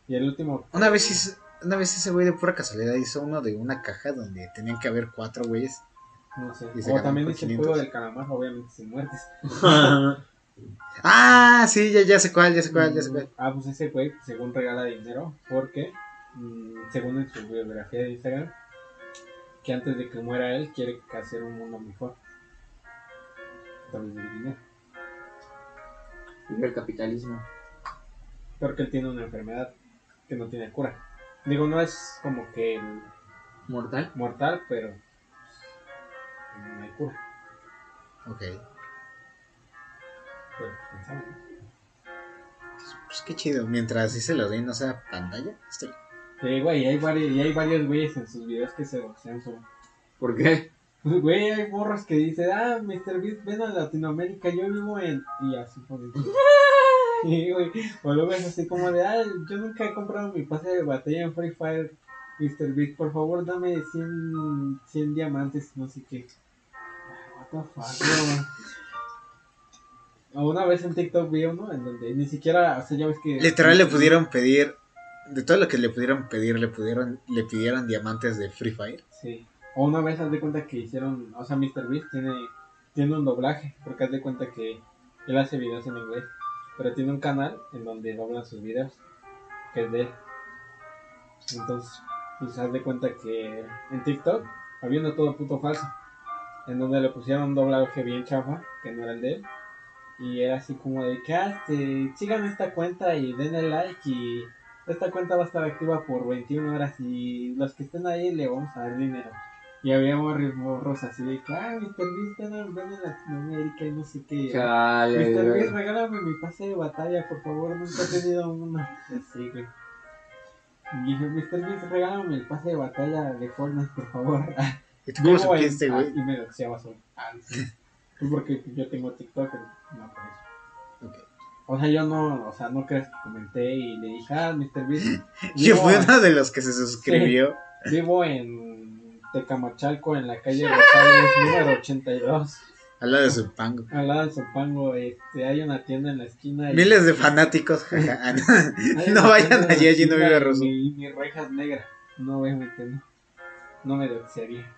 Y el último, Una vez, hizo- una vez ese güey de pura casualidad hizo uno de una caja donde tenían que haber cuatro güeyes. no sé. O también dice el 500. juego del calamar, obviamente sin muertes. Ah, sí, ya, ya sé cuál, ya sé cuál, ya sé cuál. Ah, pues ese güey, según regala dinero, porque, mm, según en su biografía de Instagram, que antes de que muera él, quiere hacer un mundo mejor. A través del dinero. Vive el capitalismo. Porque él tiene una enfermedad que no tiene cura. Digo, no es como que ¿Mortal? mortal, pero pues, no hay cura. Ok. Pues qué chido. Mientras sí se lo den, no sea pantalla. Estoy. Sí, güey, y hay varios, y hay varios güeyes en sus videos que se boxean solo. ¿Por qué? Pues, güey, hay borros que dicen, ah, Mr. Beast, ven a Latinoamérica, yo vivo en... Y así ponen. Sí, güey. O luego es así como de, ah, yo nunca he comprado mi pase de batalla en Free Fire, Mr. Beast, por favor dame 100, 100 diamantes, no sé qué. Ah, What the fuck. O Una vez en TikTok vi uno en donde ni siquiera, o sea, ya ves que... Literal le pudieron pedir. De todo lo que le pudieron pedir, le pudieron, le pidieron diamantes de Free Fire. Sí. O una vez haz de cuenta que hicieron, o sea, Mr. Beast tiene, tiene un doblaje, porque haz de cuenta que él hace videos en inglés, pero tiene un canal en donde doblan sus videos, que es de él. Entonces, pues haz de cuenta que en TikTok, habiendo todo puto falso, en donde le pusieron un doblaje bien chafa, que no era el de él, y era así como de que, ah, este, sigan esta cuenta y denle like y esta cuenta va a estar activa por 21 horas y los que estén ahí le vamos a dar dinero. Y había morros, morros así de que, ah, Mr. Beast, ven, a- ven a Latinoamérica y no sé qué. Chale, Mr. güey. Beast, regálame mi pase de batalla, por favor, nunca he tenido uno. Así, güey. Y dije, Mr. Beast, regálame el pase de batalla de Fortnite, por favor. ¿Y tú cómo en- supiste, güey? ah, Y me doxeaba solo. Ah, sí. Porque yo tengo TikTok, no por eso. Ok. O sea, yo no, o sea, no crees que comenté y le dije, ah, Mr. Beast. Yo fui uno de los que se suscribió. Vivo en Tecamachalco, en la calle Rosales, número 82. Al lado de su pango. Al lado de Zumpango, este, hay una tienda en la esquina. y- Miles de fanáticos, jaja. hay No vayan allí, allí no vive y Rosso. Mi, mi reja es negra. No, obviamente no. No me doxearía.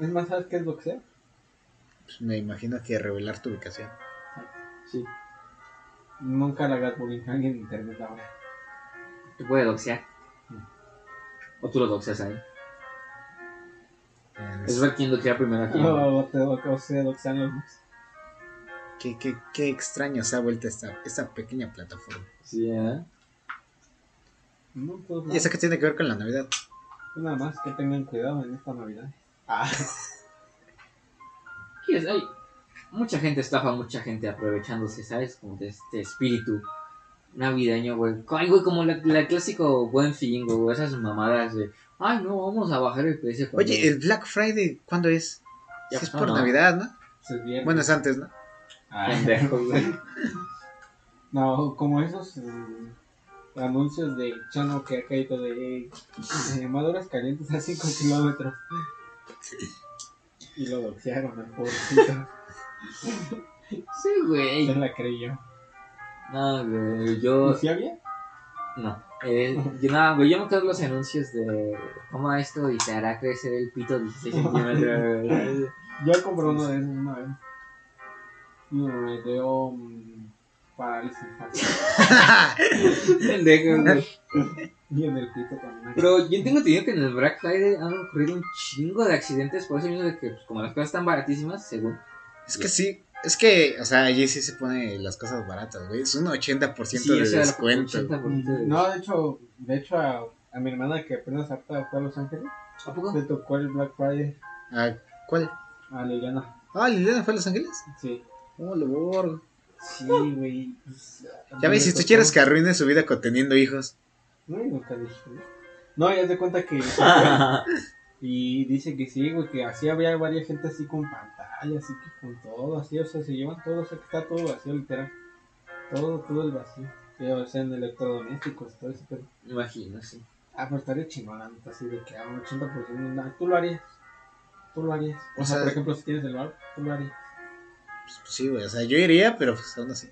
Es más, ¿sabes qué es doxear? Pues me imagino que revelar tu ubicación. Sí. Nunca le hagas bullying a alguien en internet ahora. Te puede doxear. O tú lo doxeas ahí. Es ver quién doxea primero aquí. O te doxean los dos. Qué, qué, qué extraño se ha vuelto esta, esta pequeña plataforma. Sí, ¿eh? No, pues, ¿Y eso qué tiene que ver con la Navidad? Nada más que tengan cuidado en esta Navidad. Ah, ¿Qué es? Hay mucha gente estafa, mucha gente aprovechándose, ¿sabes? Como de este espíritu navideño, güey. Ay, güey, como la, la clásico buen fin, güey. Esas mamadas de, ay, no, vamos a bajar el precio. cuando- Oye, el Black Friday, ¿cuándo es? Ya es por ¿no? Navidad, ¿no? es bien. Bueno, es antes, ¿no? Ah. Pendejo, güey. No, como esos eh, anuncios de Chano que ha caído de eh, maduras calientes a 5 kilómetros. Y lo doxearon al pobrecito. Sí, Se güey. la creyó. No, güey, yo... ¿Y si había? No. Eh, yo, no, güey, yo me acuerdo los anuncios de toma esto y te hará crecer el pito 16 centímetros. Yo compré uno de esos una vez. Y me dio mm, parálisis. Pendejo, güey. Y en el pito también. Pero yo tengo entendido que en el Black Friday han ocurrido un chingo de accidentes por eso mismo de que pues, como las cosas están baratísimas, según. Es que sí, es que, o sea, allí sí se pone las cosas baratas, güey. Es un 80% de o sea, descuento. 80% de- No, de hecho, de hecho a, a mi hermana que apenas harta fue a Los Ángeles, ¿A poco? le tocó el Black Friday Ah, ¿Cuál? a Liliana. Ah, Liliana fue a Los Ángeles. Sí. Oh, lo borgo. Sí, güey. pues, Ya ves, si tú quieres que arruine su vida con teniendo hijos. No, y nunca dije. ¿no? No, ya te cuenta que. se y dice que sí, güey, que así había varias gente así con pantalla, así que con todo, así, o sea, se llevan todo, o sea, que está todo vacío, literal. Todo, todo el vacío. O sea, en electrodomésticos, todo eso, pero. Imagino, sí. Ah, pero estaría chingón, así de que a un 80% no, tú lo harías. Tú lo harías. O, O sea, sea, por ejemplo, si tienes el bar, tú lo harías. Pues, pues sí, güey. O sea, yo iría, pero pues aún así.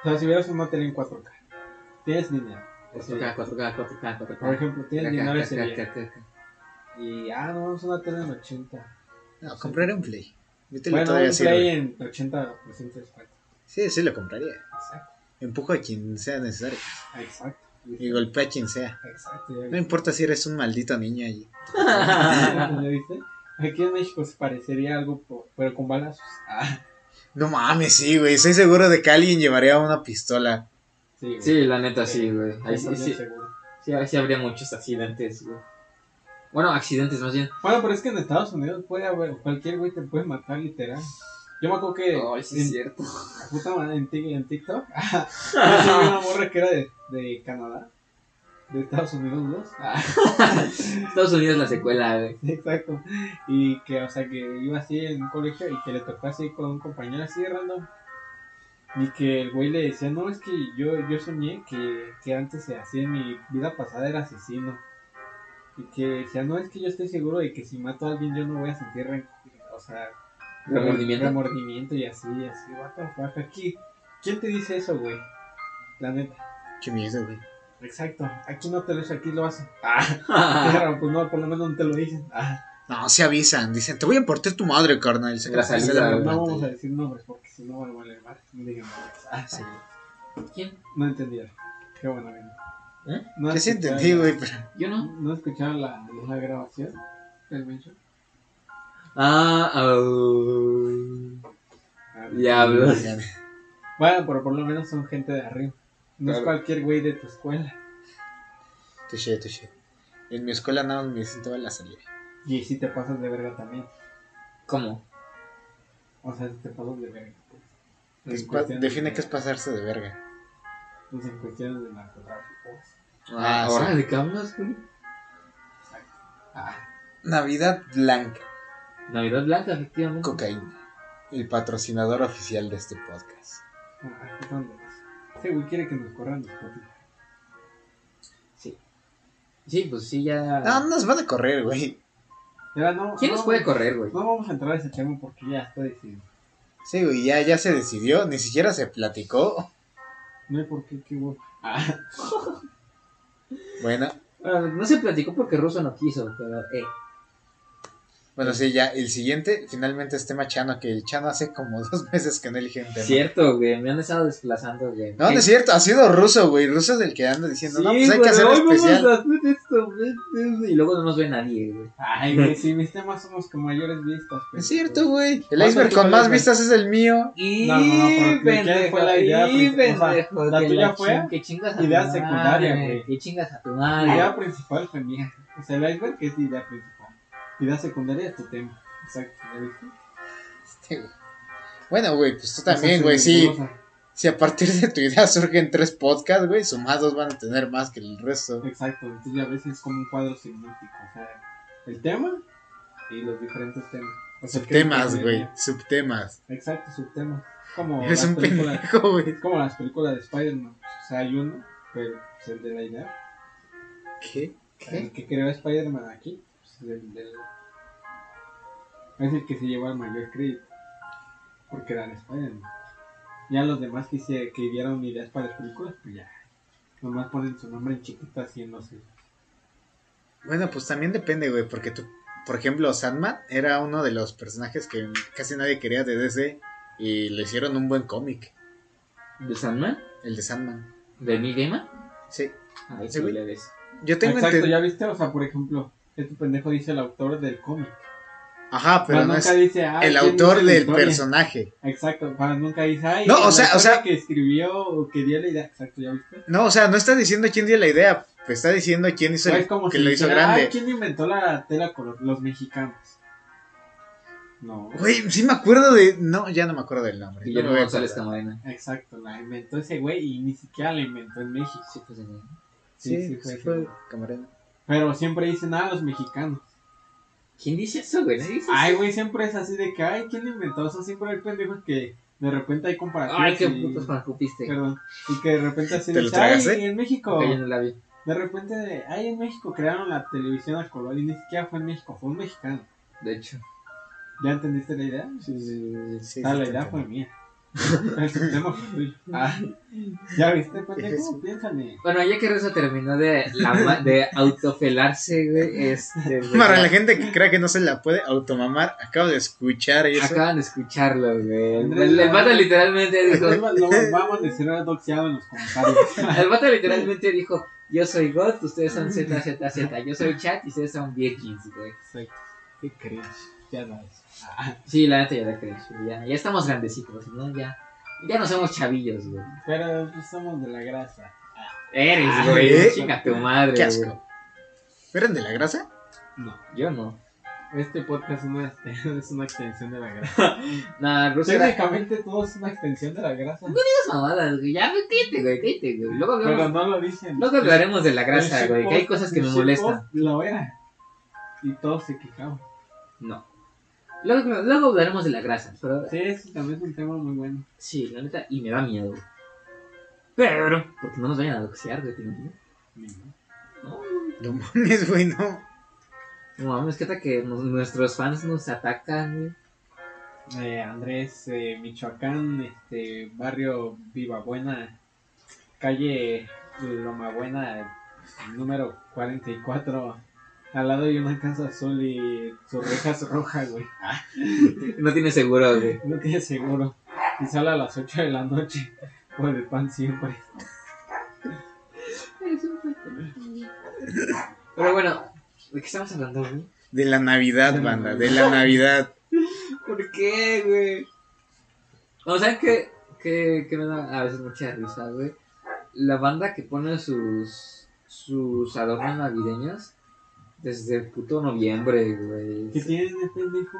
O sea, si hubieras una tele en 4K, tienes dinero. Ese 4K, día. 4K, 4K, 4K. Por ejemplo, tienes acá. Y, ah, no, es una tele en 80. No, compraré un Play. Mi tele Bueno, todavía un sirve. play en 80% de descuento. Sí, sí lo compraría. Exacto. Empujo a quien sea necesario. Exacto. Y golpea a quien sea. Exacto. No importa si eres un maldito niño allí. ¿Ya viste? Aquí en México se parecería algo, pero con balazos. Ah, No mames, sí, güey. Estoy seguro de que alguien llevaría una pistola. Sí, güey. Sí, la neta sí, güey. Ahí sí, 100% sí, sí, ahí sí habría muchos accidentes, güey. Bueno, accidentes más bien. Bueno, pero es que en Estados Unidos puede haber, cualquier güey te puede matar literal. Yo me acuerdo que Ay, sí es en, cierto. puta madre, en, Tik- en TikTok, yo una morra que era de, de Canadá, de Estados Unidos 2. Ah, Estados Unidos la secuela, güey. Exacto. Y que, o sea, que iba así en un colegio y que le tocó así con un compañero así de random. Y que el güey le decía, no, es que yo, yo soñé que, que antes, así en mi vida pasada, era asesino. Y que decía, no, es que yo estoy seguro de que si mato a alguien yo no voy a sentir, o sea, ¿Remordimiento? remordimiento y así, y así, what the fuck. Aquí, ¿quién te dice eso, güey? La neta. Qué miedo, güey. Exacto. Aquí no te lo dice, aquí lo hacen. Ah, pero, pues no, por lo menos no te lo dicen. Ah. No, se avisan. Dicen, te voy a partir tu madre, carnal. Se La salida, la No vamos a decir nombres porque si no van a valer mal. No digan nombres. Ah, Sí. ¿Quién? No entendieron. Qué bueno, bien. ¿Eh? No sí escucharon entendí, güey, pero... Yo no. ¿No escucharon la, la grabación del mention? Ah, oh. Ah, Diablos. Bueno, pero por lo menos son gente de arriba. No es cualquier güey de tu escuela. Touché, touché. En mi escuela nada más me sentaba la salida. Y si te pasas de verga también. ¿Cómo? O sea, si te pasas de verga. Pues. ¿Qué es En pa- cuestiones Define de- qué es pasarse de verga. Pues en cuestiones de narcotráfico. Ah, ¿Ahora sí. hablas, güey? Exacto. Ah, Navidad Blanca. Navidad Blanca, efectivamente. Cocaína. El patrocinador oficial de este podcast. ah, donde es. Ese güey quiere que nos corran Spotify. Sí. Sí, pues sí, ya. No, nos van a correr, güey. Ya no, ¿Quién no, nos puede correr, güey? No vamos a entrar a ese tema porque ya está decidido. Sí, güey, ya, ya se decidió, ni siquiera se platicó. No hay por qué, qué bueno. Ah, Bueno, Bueno, no se platicó porque Russo no quiso, pero eh. Bueno, sí, ya, el siguiente finalmente es tema Chano, que el Chano hace como dos meses que no elige un tema. Cierto, güey, me han estado desplazando, güey. No, no es cierto, ha sido ruso, güey. Ruso es el que anda diciendo, no, Sí, pues hay que güey, hacer hoy vamos especial. a hacer esto, güey, Y luego no nos ve nadie, güey. Ay, güey, si mis temas son los que mayores vistas. Es cierto, güey. El iceberg con más vistas es el mío. Y No, no, no, pero ¿qué pendejo, fue la idea y principal? O sea, pendejo, la que tuya la fue ching- que chingas a tu idea madre, secundaria, güey. Que chingas a tu La madre. idea principal fue mía. O sea, el iceberg es idea principal. Idea secundaria tu tema. Exacto, ¿ya viste? Este, güey. Bueno, güey, pues tú también, güey. Sí, si a partir de tu idea surgen tres podcasts, güey, sumados van a tener más que el resto. Exacto, entonces a veces es como un cuadro semántico. O sea, el tema y los diferentes temas. O sea, ¿qué Subtemas, güey, subtemas. Exacto, subtemas. Como Eres las un películas- pendejo, güey. Es como las películas de Spider-Man. O sea, hay uno, pero es el de la idea. ¿Qué? El que creó Spider-Man aquí. Es el del- Es el que se lleva el mayor crédito. Porque era el Spider-Man. Ya los demás que, se, que dieron ideas para las películas, pues ya. Nomás ponen su nombre en chiquito haciéndose. Bueno, pues también depende, güey, porque tú, por ejemplo, Sandman era uno de los personajes que casi nadie quería de DC y le hicieron un buen cómic, ¿De Sandman? el de Sandman. ¿De Neil Gaiman? Sí, Ay, Sí, güey. yo tengo Exacto, entendido. ya viste, o sea, por ejemplo, este pendejo dice el autor del cómic. Ajá, pero no nunca es dice, ah, el ¿quién autor del historia? personaje. Exacto, para nunca dice, ay, No, o sea, o sea- que escribió o que dio la idea. Exacto, ya viste. No, o sea, no está diciendo quién dio la idea, está diciendo quién hizo el, que si lo hizo dijera, grande. Ay, ¿quién inventó la tela color? Los mexicanos. No. Güey, sí me acuerdo de. No, ya no me acuerdo del nombre. Guillermo no me voy a González. Camarena. Exacto, la inventó ese güey y ni siquiera la inventó en México. Sí, pues, Sí, Sí, sí, sí, fue ese fue. Camarena. Pero siempre dicen, ah, los mexicanos. ¿Quién dice eso, güey? Dice Ay, eso. güey, siempre es así de que, ay, ¿quién lo inventó? O sea, siempre hay pendejos que de repente hay comparativas. Ay, qué y- putos cuando cupiste. Perdón. Y que de repente así ¿Te lo dice, ay, en México. Cayó en el labio. De repente, ay, en México crearon la televisión a color y ni siquiera fue en México, fue un mexicano. De hecho. ¿Ya entendiste la idea? Sí, sí, sí. Sí, ah, sí, la te idea fue mía. Ah, ¿Ya viste? Eso. Piénsale. Bueno, ya que Rosa terminó de, la de autofelarse, güey, este... Para la gente que crea que no se la puede automamar, acabo de escuchar eso. Acaban de escucharlo, güey. El, el vato literalmente dijo... Vamos a doxeado en los comentarios. El vato literalmente dijo... Yo soy God, ustedes son ZZZ. Yo soy Chat y ustedes son Vikings, güey. Exacto. Qué cringe. Ya no es. Ah, Sí, la neta ya cringe, güey, Ya, ya estamos grandecitos, ¿no? Ya, ya no somos chavillos, güey. pero pues, somos de la grasa. Eres, ¿Eh? güey. Chinga tu madre, Qué güey. asco. ¿Eran de la grasa? No. Yo no. Este podcast es una, es una extensión de la grasa. Nah. Técnicamente todo es una extensión de la grasa. Esas mamadas, güey. Ya, cállate, güey, cállate, güey. Luego Pero no lo dicen. luego hablaremos de la grasa, güey. Que hay cosas que me molestan. Lo era. Y todos se quejaban. No. Luego, luego hablaremos de la grasa, pero Sí, ese también es un tema muy bueno. sí, la neta, y me da miedo. Pero, porque no nos vayan a doxear, güey, ¿te imaginas? No, No mames, güey, no. no mames, que tal que nos- nuestros fans nos atacan, güey. Eh, Andrés, eh, Michoacán, este barrio Viva Buena, calle Loma Buena, número 44. Al lado hay una casa azul y sus rejas rojas, güey. No tiene seguro, güey. No tiene seguro. Y sale a las 8 de la noche por el pan siempre. Pero bueno, ¿de qué estamos hablando, güey? De la Navidad, De la banda, Navidad. de la Navidad. ¿Por qué, güey? O sea, que, que, que me da a veces mucha risa, güey. La banda que pone sus, sus adornos navideños desde el puto noviembre, güey. ¿Qué tiene de pendejo?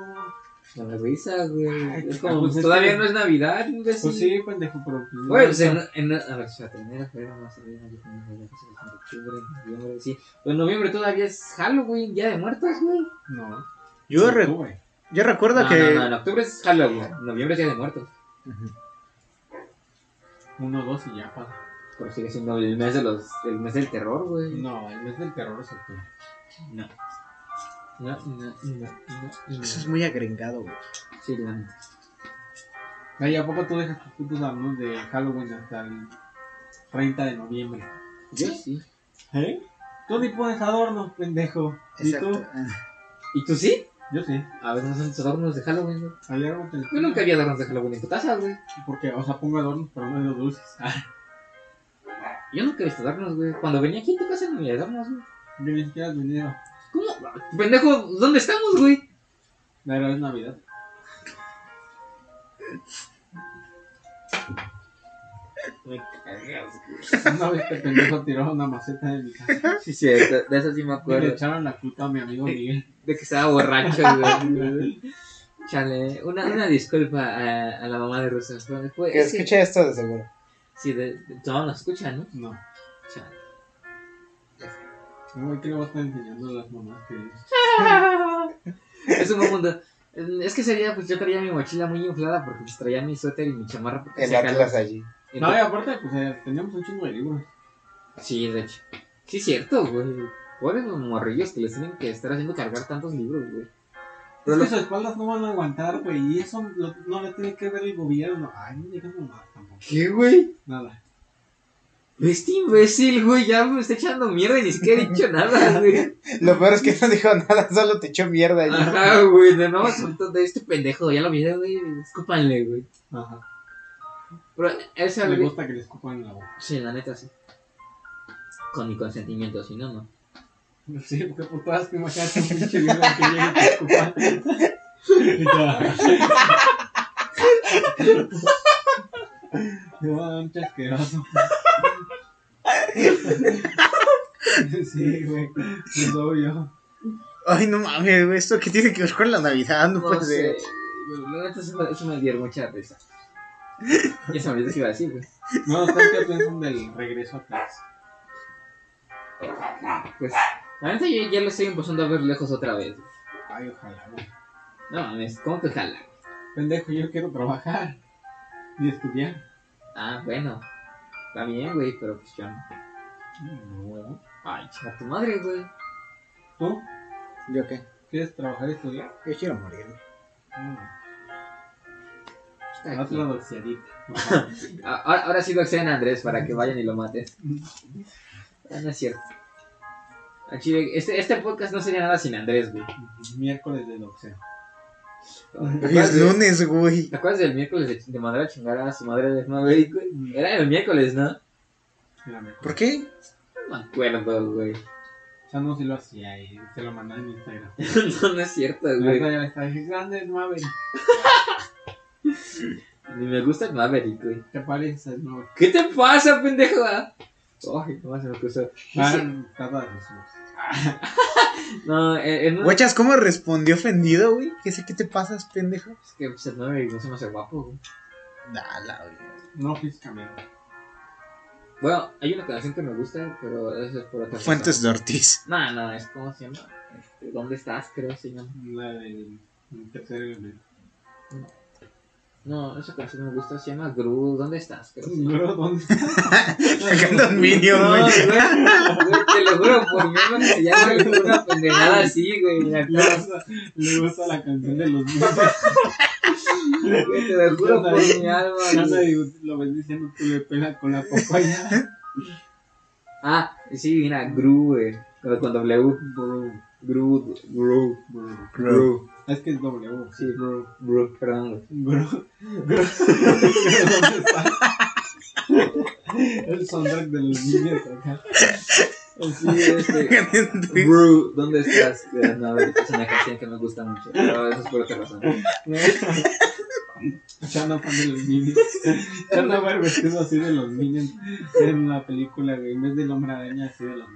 Me da risa, güey. Ay, Es como, pues es todavía que- no es Navidad, güey. Pues sí, pendejo, pero pues. Güey, pues en, en, a ver, espérate, enero, febrero, marzo, abril, mayo, junio, octubre, noviembre, sí. En noviembre todavía es Halloween, Día de Muertos, güey. No. Yo, re- Octubre. yo recuerdo No, que. no, no, en octubre es Halloween, en noviembre es Día de Muertos. Uno, dos y ya, pa. Pero sigue siendo el mes de los. el mes del terror, güey. No, el mes del terror es octubre. No. No, no, no, no, no. Eso es muy agringado, güey. Sí, la neta. Ay, ¿a poco tú dejas tus putos adornos de Halloween hasta el 30 de noviembre? Yo sí. ¿Eh? Tú ni pones adornos, pendejo. ¿Y tú? Exacto. ¿Y tú sí? Yo sí. A ver, no son tus adornos de Halloween, güey. Hay Yo nunca había adornos de Halloween en tu casa, güey. Porque, o sea, pongo adornos, pero no los dulces. Yo nunca he visto adornos, güey. Cuando venía aquí en tu casa no había adornos, güey. Yo ni siquiera has venido. ¿Cómo? Pendejo, ¿dónde estamos, güey? Pero es Navidad. Me cagas, güey. Una vez que pendejo tiró una maceta de mi casa. Sí, cierto. De eso sí me Y le acuerdo. echaron la culpa a mi amigo Miguel. De que estaba borracho, güey. Chale, una, una disculpa a, a la mamá de. Fue, fue- Que es que- esto de seguro. Sí, de, de, todos nos escuchan, ¿no? No. Chale. No, que le voy a estar enseñando las mamás que Es un buen mundo. Es que ese día, pues yo traía mi mochila muy inflada porque pues, traía mi suéter y mi chamarra. Porque El. Atlas allí. No, y aparte, pues eh, teníamos un chingo de libros. Sí, de hecho. Sí, es cierto, güey. Pobres los morrillos que les tienen que estar haciendo cargar tantos libros, güey. Pero Es los- que sus espaldas no van a aguantar, güey. Y eso lo- no lo tiene que ver el gobierno. Ay, no digas mamá tampoco. ¿Qué, güey? Nada. Este imbécil, güey, ya me está echando mierda y ni siquiera he dicho nada, güey. Lo peor es que no dijo nada, solo te echó mierda allí. Ajá, güey, de nuevo soltó de este pendejo, ya lo vi, güey, escúpanle, güey. Ajá. Pero ese Le gusta que le escupan en la boca. sí, la neta, sí. Con mi consentimiento, si no, no. Sí, porque por todas que imagínate un pinche que llegue y te escupa. Dar un chasqueroso. Sí, güey. Es obvio. Ay, no mames, güey, esto que tiene que ver con la Navidad, no, No puede sé, ser. güey, la neta, eso me, dio mucha risa. Ya se me olvidó que iba a decir, güey. No, ¿sabes qué piensan del regreso a clase? Pues, la neta, yo ya lo estoy empezando a ver lejos otra vez. güey. Ay, ojalá, güey. No mames, ¿cómo que jala? Pendejo, yo quiero trabajar y estudiar. Ah, bueno. Está bien, güey, pero pues yo no. No. Ay, chinga tu madre, güey. ¿Tú ¿Yo qué? quieres trabajar y estudiar? Yo quiero morir. No. Está Hazte aquí. doxiadita. Ah, Ahora, ahora sí doxean a Andrés para que vayan y lo maten. Ah, no es cierto. Al chile, este, este podcast no sería nada sin Andrés, güey. Miércoles de doxeo. ¿Te Hoy acuerdas, es lunes, güey. ¿Te acuerdas del miércoles de, de mandar a chingar a su madre de Maverick, güey? Era el miércoles, ¿no? Era mejor. ¿Por qué? No me acuerdo, güey. O sea, no, si lo hacía y se lo mandaba en Instagram. no, no es cierto, güey. ya está diciendo, grande Maverick. Ni me gusta el Maverick, güey. ¿Qué te pasa, pendejo? Ay, no se me cruzó. Ah, de Jesús. No, eh, en un- Guachas, ¿cómo respondió ofendido, güey? ¿Qué sé qué te pasas, pendejo? Es que pues, el Maverick no se me hace guapo, güey. Dala, güey. No físicamente. Bueno, hay una canción que me gusta, pero eso es por otra. Fuentes de Ortiz. No, no, es como se llama. Este, ¿Dónde estás? Creo se llama. La del el tercer elemento. No, esa canción me gusta, se llama Gru. ¿Dónde estás? Creo. Bro, ¿dónde Sacando un Minion, No, güey. te lo juro, por mí no se llama una pendejada así, güey. me le gusta, le gusta la canción de los niños. Te lo juro por mi alma. Sé, lo ves diciendo tú le pela con la papaya. Ah, sí, mira, Gru, güey. Con, W. Bro, Gru, Gru. Gru. Es que es W. Sí, Gru, Gru, perdón. ¿Dónde está? El soundtrack de los niños acá. Sí, este. Bro, ¿dónde estás? No, es una canción que me gusta mucho. Pero eso es por otra razón. Chana fan de los niños. Chana va vestido así de los niños en la película, güey. En vez del hombre araña, así de los.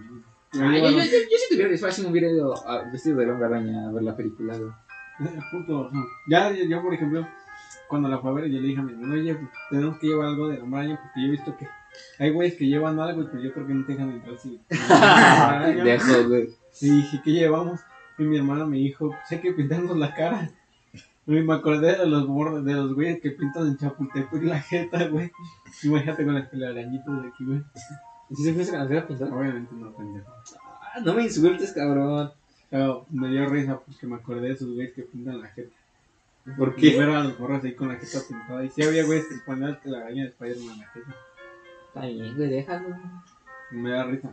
Ah, yo, yo, yo, yo si tuviera disfraz, me hubiera ido a- vestido de hombre araña a ver la película, güey. Punto. no. Ya, yo, yo, por ejemplo, cuando la fui a ver, yo le dije a mi hermano, oye, pues, tenemos que llevar algo de hombre araña porque yo he visto que hay güeyes que llevan algo pues yo creo que no te dejan entrar si. Pendejo, güey. Y dije, ¿qué llevamos? Y mi hermana me dijo, sé que pintarnos la cara. Me acordé de los bordes, de los güeyes que pintan en Chapultepec la jeta, güey. Imagínate con las telarañitas de aquí, güey. ¿Y si se fuiste a conocer a pintar? Obviamente no, pendejo. Ah, no me insultes, cabrón. Pero me dio risa porque me acordé de esos güeyes que pintan la jeta. ¿Por Y ver a los morros ahí con la jeta pintada. Y sí había güeyes que ponían la telaraña de Spider-Man en la jeta. Está bien, güey, déjalo. Me da risa.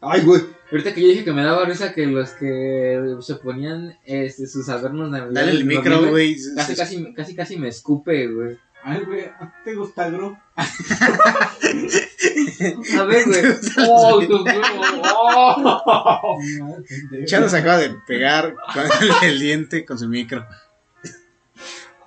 Ay, güey. Ahorita que yo dije que me daba risa que los que se ponían este, sus adornos navideños. Dale el micro, güey. Casi, casi, casi, casi me escupe, güey. Ay, güey, ¿a ti te gusta Gru? A ver, güey. ¡Oh, mío! ¡Oh! Chano se acaba de pegar con el diente con su micro.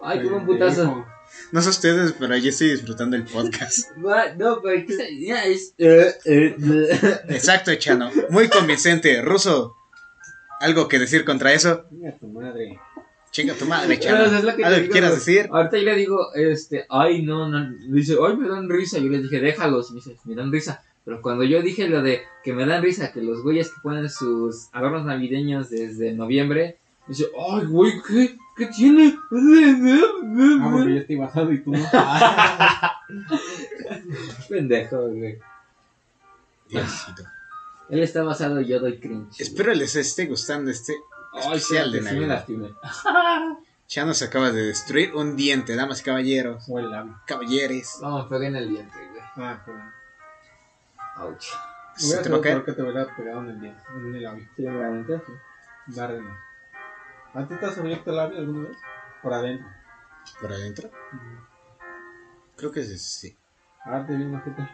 Ay, qué buen putazo. No sé ustedes, pero yo estoy disfrutando el podcast. No, pero. Ya es. eh, eh, eh. Exacto, Chano. Muy convincente. Ruso, ¿algo que decir contra eso? Mira tu madre. Chinga tu madre, Chano. o sea, es lo que ¿Algo que digo, quieras decir? Ahorita yo le digo, este, ay, no, no. Dice, ay, me dan risa. Yo le dije, déjalos. Me dice, me dan risa. Pero cuando yo dije lo de que me dan risa, que los güeyes que ponen sus adornos navideños desde noviembre, dice, ay, güey, ¿qué? ¿Qué tiene? Ah, porque yo estoy basado y tú no. Pendejo, güey. Diosito. Él está basado y yo doy cringe. Espero les esté gustando este Ay, especial de sí Navidad. lastimé. Chano se acaba de destruir un diente, damas y caballeros. O el labio. Caballeres. No, me pegué en el diente, güey. Ah, joder. Ouch. ¿Se te va a caer? que te hubiera pegado en el diente, en el labio. Sí, realmente. Darle no. ¿A ti te has abierto el labio alguna vez? Por adentro. ¿Por adentro? Creo que sí, sí. Ah, te vi una jeta.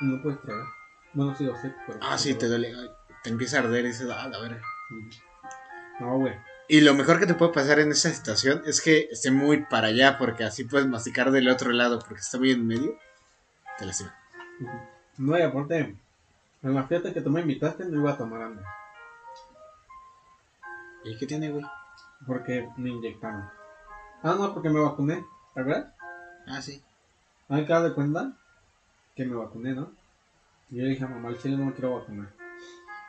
No puedes tragar. Bueno, sí pero... Ah, sí, te duele. Te empieza a arder y dices, ah, la verga. No, güey. Y lo mejor que te puede pasar en esa situación es que esté muy para allá, porque así puedes masticar del otro lado, porque está muy en medio. Te lastima. No, y aparte, en la fiesta que tú me invitaste no iba a tomar hambre. ¿Y qué tiene, güey? Porque me inyectaron. Ah, no, porque me vacuné. ¿Te acuerdas? Ah, sí. Hay que dar de cuenta que me vacuné, ¿no? Y yo le dije a mamá, al chile no me quiero vacunar.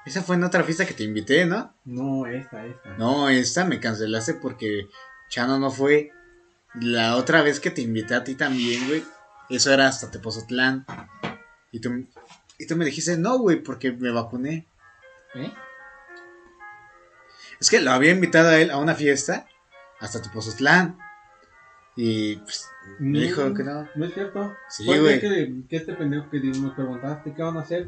Esa fue en otra fiesta que te invité, ¿no? No, esta, esta. No, esta me cancelaste porque Chano no fue. La otra vez que te invité a ti también, güey. Eso era hasta Tepozotlán. Y tú, y tú me dijiste, no, güey, porque me vacuné. ¿Eh? Es que lo había invitado a él a una fiesta hasta Tepozotlán. Y pues, me dijo que no. No es cierto. Sí, güey. que, que este pendejo que me preguntaste qué van a hacer.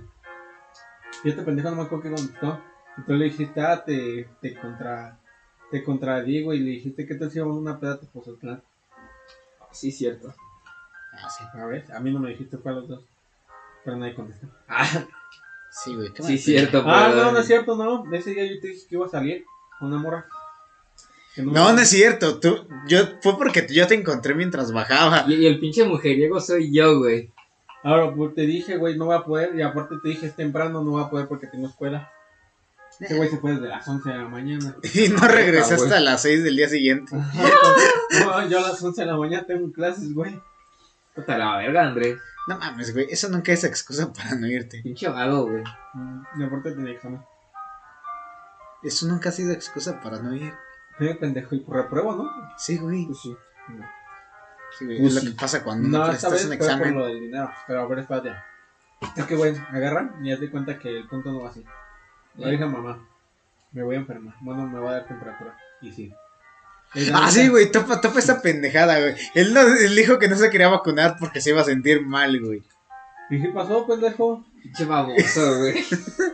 Y este pendejo no me acuerdo qué contestó. Y tú le dijiste, ah, te, te contra. Te contradigo y le dijiste que te hacíamos una peda de Pozotlán. Sí, cierto. Ah, sí. A ver, a mí no me dijiste fue a los dos. Pero nadie contestó. Ah, Sí, güey. sí, cierto, Ah, no, no es cierto, no. Ese día yo te dije que iba a salir una morra. Que No, no es cierto. Tú, yo, fue porque yo te encontré mientras bajaba. Y, y el pinche mujeriego soy yo, güey. Ahora, pues te dije, güey, no va a poder. Y aparte te dije, es temprano, no va a poder porque tengo escuela. Ese güey se fue desde las 11 de la mañana. Y no regresé Ah, güey. hasta las 6 del día siguiente. No, yo a las 11 de la mañana tengo clases, güey. Puta la verga, Andrés. No mames, güey. Eso nunca es excusa para no irte. Pinche vago, güey. Mm, Y aparte tenía examen. Eso nunca ha sido excusa para no ir. Sí, pendejo, y por repruebo, ¿no? Sí, güey. Pues sí. Sí, güey. Pues es sí. lo que pasa cuando No, vez un fue por examen. lo del dinero. Pero a ver, espérate. Es que, güey, agarran y haz de cuenta que el punto no va así. Le dije a mamá, me voy a enfermar. Bueno, me va a dar temperatura. Y sí. Ah, sí, güey. Topa, topa esa pendejada, güey. Él, no, él dijo que no se quería vacunar porque se iba a sentir mal, güey. ¿Y qué pasó, pendejo? Pinche baboso, güey.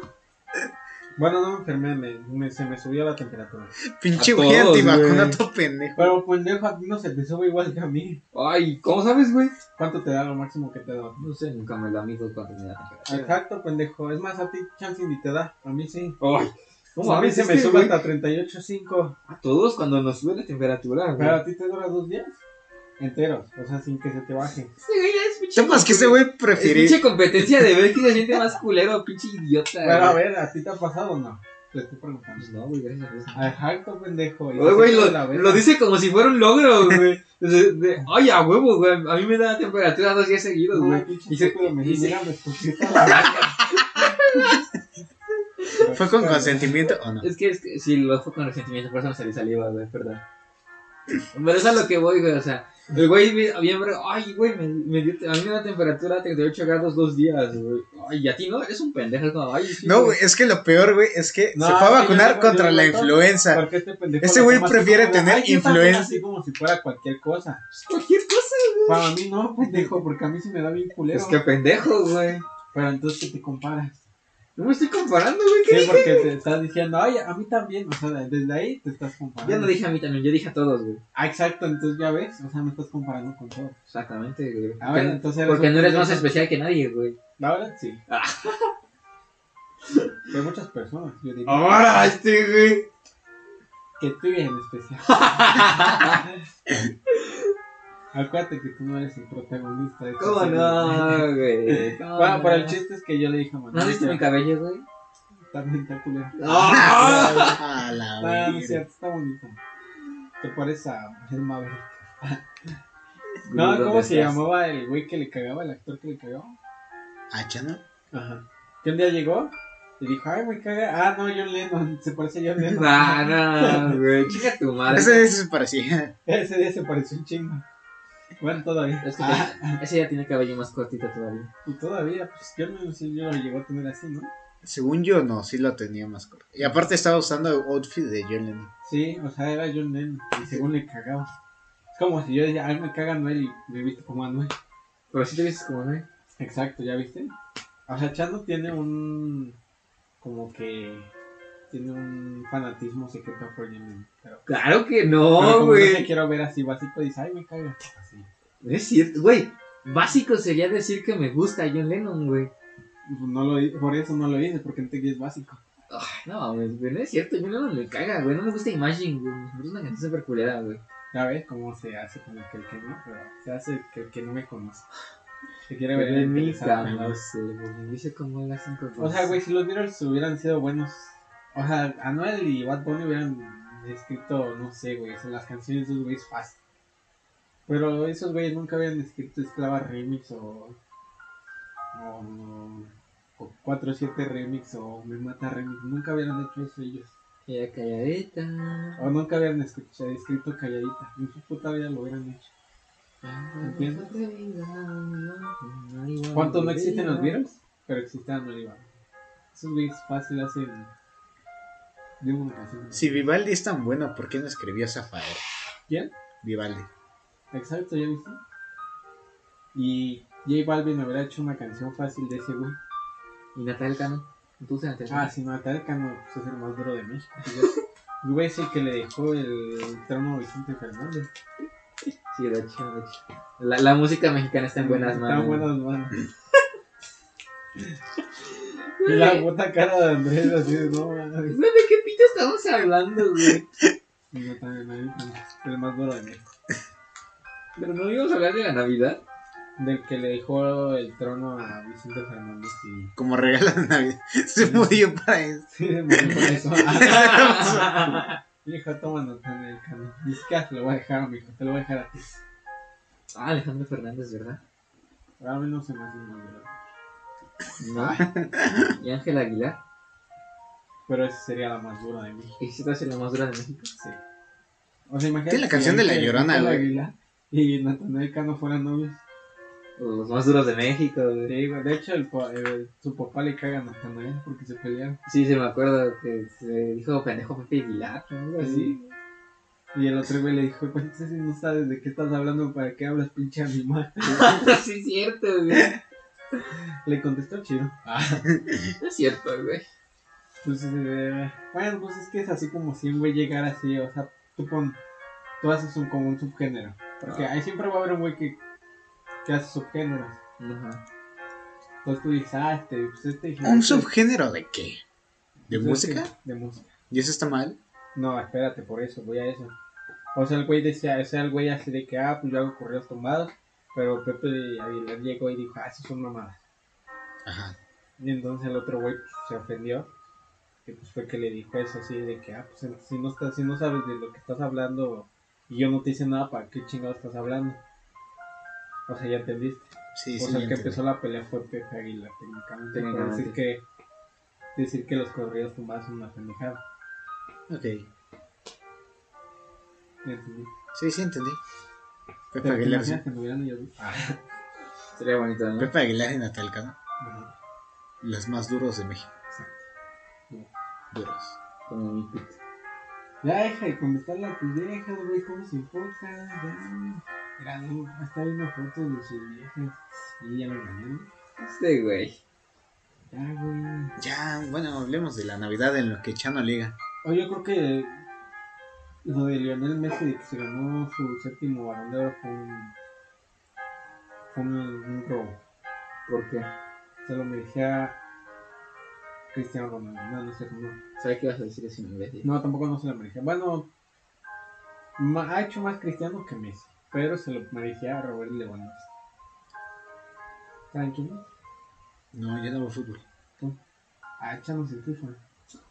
Bueno, no me enfermé, me, me- se me subió la temperatura. Pinche A güey todos, antivacuna, güey. todo pendejo. Pero pendejo, a ti no se te sube igual que a mí. Ay, ¿cómo sabes, güey? ¿Cuánto te da lo máximo que te da? No sé, nunca me la mido cuando me da temperatura. Exacto, pendejo. Es más, a ti chance ni te da. A mí sí. Ay, ¿cómo a mí se me sube hasta 38.5. A todos cuando nos sube la temperatura, güey. Pero a ti te dura dos días enteros. O sea, sin que se te baje. Este güey ya es que ese güey Es prefiere. pinche competencia de ver quién se siente más culero, pinche idiota. Pero a ver, ¿a ti te ha pasado o no? Te estoy preguntando. Pues no, güey, gracias a Dios. Exacto, pendejo. Y Oye, güey, lo, lo dice como si fuera un logro, güey. De- de- Ay, a huevo, güey. A mí me da temperatura dos días seguidos, No, güey. Y se- estúpido, me mira, escupiste la verga. ¿Fue con consentimiento o no? Es que, es que si lo fue con resentimiento, por eso me salí saliva, güey, perdón. Pero es a lo que voy, güey, o sea, el güey me- bro, ay, güey, me, me dio, a mí me da temperatura de 38 grados dos días, güey. Ay, y a ti no, eres un pendejo, es como, ay, sí, No, güey, es que lo peor, güey, es que No, se fue a vacunar contra la influenza. Este Este güey prefiere como tener influenza. Así como si fuera cualquier cosa. Cualquier cosa, Para mí no, pendejo, porque a mí se me da bien culero. Es que pendejo, güey. Pero entonces, ¿qué te comparas? No me estoy comparando, güey, ¿qué Sí, dije? porque te estás diciendo, ay, a mí también. O sea, desde ahí te estás comparando. Yo no dije a mí también, yo dije a todos, güey. Ah, exacto, entonces ya ves. O sea, me estás comparando con todo. Exactamente, güey. A Porque, ver, entonces porque no eres más especial que nadie, güey. La verdad, sí. Pero muchas personas, yo diría. Ahora, este, güey. Que tú en especial. Acuérdate que tú no eres el protagonista de ¿Cómo serie. no, güey? ¿Cómo Bueno, no? pero el chiste es que yo le dije a Manuel. ¿No has visto mi cabello, güey? Está culero. ¡Ah! A la No, no es cierto, está bonito. Te pareces a el Maverick. No, ¿Dónde ¿cómo se llamaba el güey que le cagaba, el actor que le cagaba? ¿Hacha, no? Ajá. Que un día llegó y dijo, ay, me caga. Ah, no, John Lennon. Se parece a John Lennon. Ah, no, güey. Chica tu madre. Ese, ese se parecía. Ese día se pareció un chingo. Bueno, todavía. Es que Ah, ese ya tiene cabello más cortito todavía. y todavía, pues John Lennon sí yo lo llegó a tener así, ¿no? Según yo, no, sí lo tenía más corto. Y aparte estaba usando outfit de John Lennon. Sí, o sea, era John Lennon. Y según le cagaba. Es como si yo decía, ay, me caga Noel y me viste como a Noel. Pero si te vistes como, güey. Exacto, ¿ya viste? O sea, Chano tiene un. Como que. Tiene un fanatismo secreto por Lennon. Pero, Claro que no, no güey. se quiero ver así básico, dice, ay, me caga. Así. No es cierto, güey. Básico sería decir que me gusta John Lennon, güey. No lo, por eso no lo dices, porque no te es básico. No, güey, no es cierto. John Lennon me caga, güey. No me gusta Imagine, güey. Me gusta una canción súper culera, güey. Ya ves cómo se hace con el que el que no, pero se hace que el que no me conoce. Se quiere ver en mi cama, ¿no? no sé, güey. Me dice como las cinco O sea, güey, si los Beatles hubieran sido buenos. O sea, Anuel y Bad Bunny hubieran escrito, no sé, güey, son las canciones de esos güeyes fácil. Pero esos güeyes nunca habían escrito Esclava Remix o. O. o 4-7 Remix o Me Mata Remix. Nunca hubieran hecho eso ellos. Calladita. O nunca habían escuchado, escrito Calladita. En su puta vida lo hubieran hecho. ¿Entiendes? ¿Cuántos no existen los Beatles? Pero existe Anuel y Bad Bunny. Esos güeyes fácil hacen. De una canción. Si Vivaldi es tan bueno, ¿por qué no escribió Zafaera? ¿Quién? Vivaldi. Exacto, ¿ya viste? Y J Balvin hubiera hecho una canción fácil de ese güey. Y Natal Cano. Tú se Natal Ah, sí, Natal Cano pues, es el más duro de México. fíjate. El güey es el que le dejó el trono a Vicente Fernández. Sí, de hecho, de hecho. La, la música mexicana está en buenas Está manos. en buenas manos. y la puta cara de Andrés así de no mames. Güey, ¿De qué pito estamos hablando, güey? Y Natal Cano, el más duro de México. Pero no íbamos a hablar de la Navidad. Del que le dejó el trono a Vicente Fernández y. Como regalo de Navidad. Se murió para eso. Sí, se murió por eso. Hijo, toma Nathaniel Cano. Ni siquiera te lo voy a dejar a mi hijo, te lo voy a dejar a ti. Ah, Alejandro Fernández, ¿verdad? A mí no se me hace mal, ¿verdad? No. Y Ángel Aguilar. Pero esa sería la más dura de mí. ¿Y si te hace la más dura de México? Sí. O sea, imagínate. Tiene la canción de La Llorona, Ángel güey. Aguilar Y Nathaniel Cano fueran novios. Los más duros de México, güey. Sí, güey. De hecho, el, el- su papá le caga a Nathaniel porque se pelearon. Sí, se me acuerdo que se dijo pendejo Pepe Aguilar, ¿no? Algo así. Y el otro güey le dijo, pues no sabes de qué estás hablando, ¿para qué hablas, pinche animal? sí, es cierto, güey. Le contestó chido. No es cierto, güey. Entonces, eh, bueno, pues es que es así como si un güey llegara así, o sea, tú pon, tú haces un, como un subgénero. Porque ahí siempre va a haber un güey que, que hace subgéneros. Ajá. Entonces tú dices, ah, este, pues este... ¿Un este- subgénero de qué? ¿De pues música? este- De música. ¿Y eso está mal? No, espérate, por eso, voy a eso. O sea, el güey decía, o sea, el güey así de que, ah, pues yo hago correos tumbados, pero Pepe Aguilar llegó y dijo, ah, eso son mamadas. Ajá. Y entonces el otro güey pues, se ofendió. Y pues fue que le dijo eso así de que, ah, pues si no, estás, si no sabes de lo que estás hablando y yo no te hice nada, ¿para qué chingado estás hablando? O sea, ya entendiste. Sí, o sí. sea, el que empezó la pelea fue Pepe Aguilar, técnicamente. Técnicamente. decir que decir que los corridos tumbados son una pendejada. Ok. ¿Me entendí? Sí, sí, entendí. Aguilar. imaginas que ellos dos? Ah, Sería bonito, ¿no? Pepe Aguilar y Natal Cano. ajá. Los más duros de México. Sí. Duros. Como mi pito. Ya deja de contestarle a tus viejas, güey, ¿cómo se importa? Ya. No, está viendo fotos de sus viejas. Y ya me engañó. Este güey. Ya, güey. Ya, bueno, hablemos de la Navidad en lo que Chano liga. Oye, yo creo que lo de Lionel Messi que se ganó su séptimo balón de oro fue un, fue un, un robo. ¿Por qué? Se lo merecía Cristiano Ronaldo. No, no sé cómo. ¿Sabes qué ibas a decir eso imbécil? No, tampoco no se lo merecía. Bueno, ha hecho más Cristiano que Messi, pero se lo merecía Robert Lewandowski. ¿Saben quién? No, yo no veo fútbol. Ah, échanos el FIFA.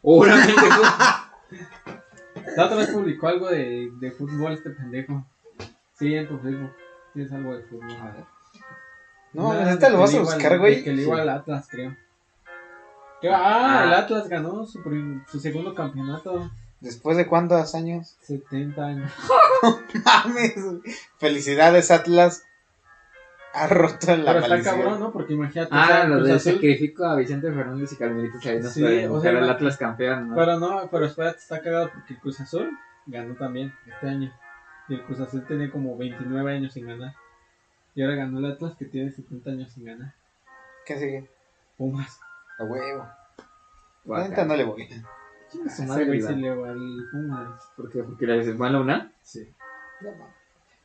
Obviamente, La otra vez publicó algo de, de fútbol este pendejo. Sí, en tu Facebook. Tienes algo de fútbol. A ver. No, neta, lo vas a buscar, güey. Que le iba al Atlas, creo. Que- ah, Ah. el Atlas ganó su, su segundo campeonato. ¿Después de cuántos años? 70 años. Mames. Felicidades, Atlas. Ha roto la Pero está maldición. cabrón, ¿no? Porque imagínate. o Ah, sea, lo Cruz del Azul- sacrificio a Vicente Fernández y Carmelita Salinas Sí, para o sea, ima- Atlas campeón, ¿no? Pero no, pero espérate, está cagado porque el Cruz Azul ganó también este año. Y el Cruz Azul tenía como 29 años sin ganar. Y ahora ganó el Atlas que tiene 70 años sin ganar. ¿Qué sigue? Pumas. A huevo. Guaca. no le voy. Chinga su Ese madre, güey vida. se le va al Pumas. ¿Por qué? ¿Porque le va a la UNAM? Sí.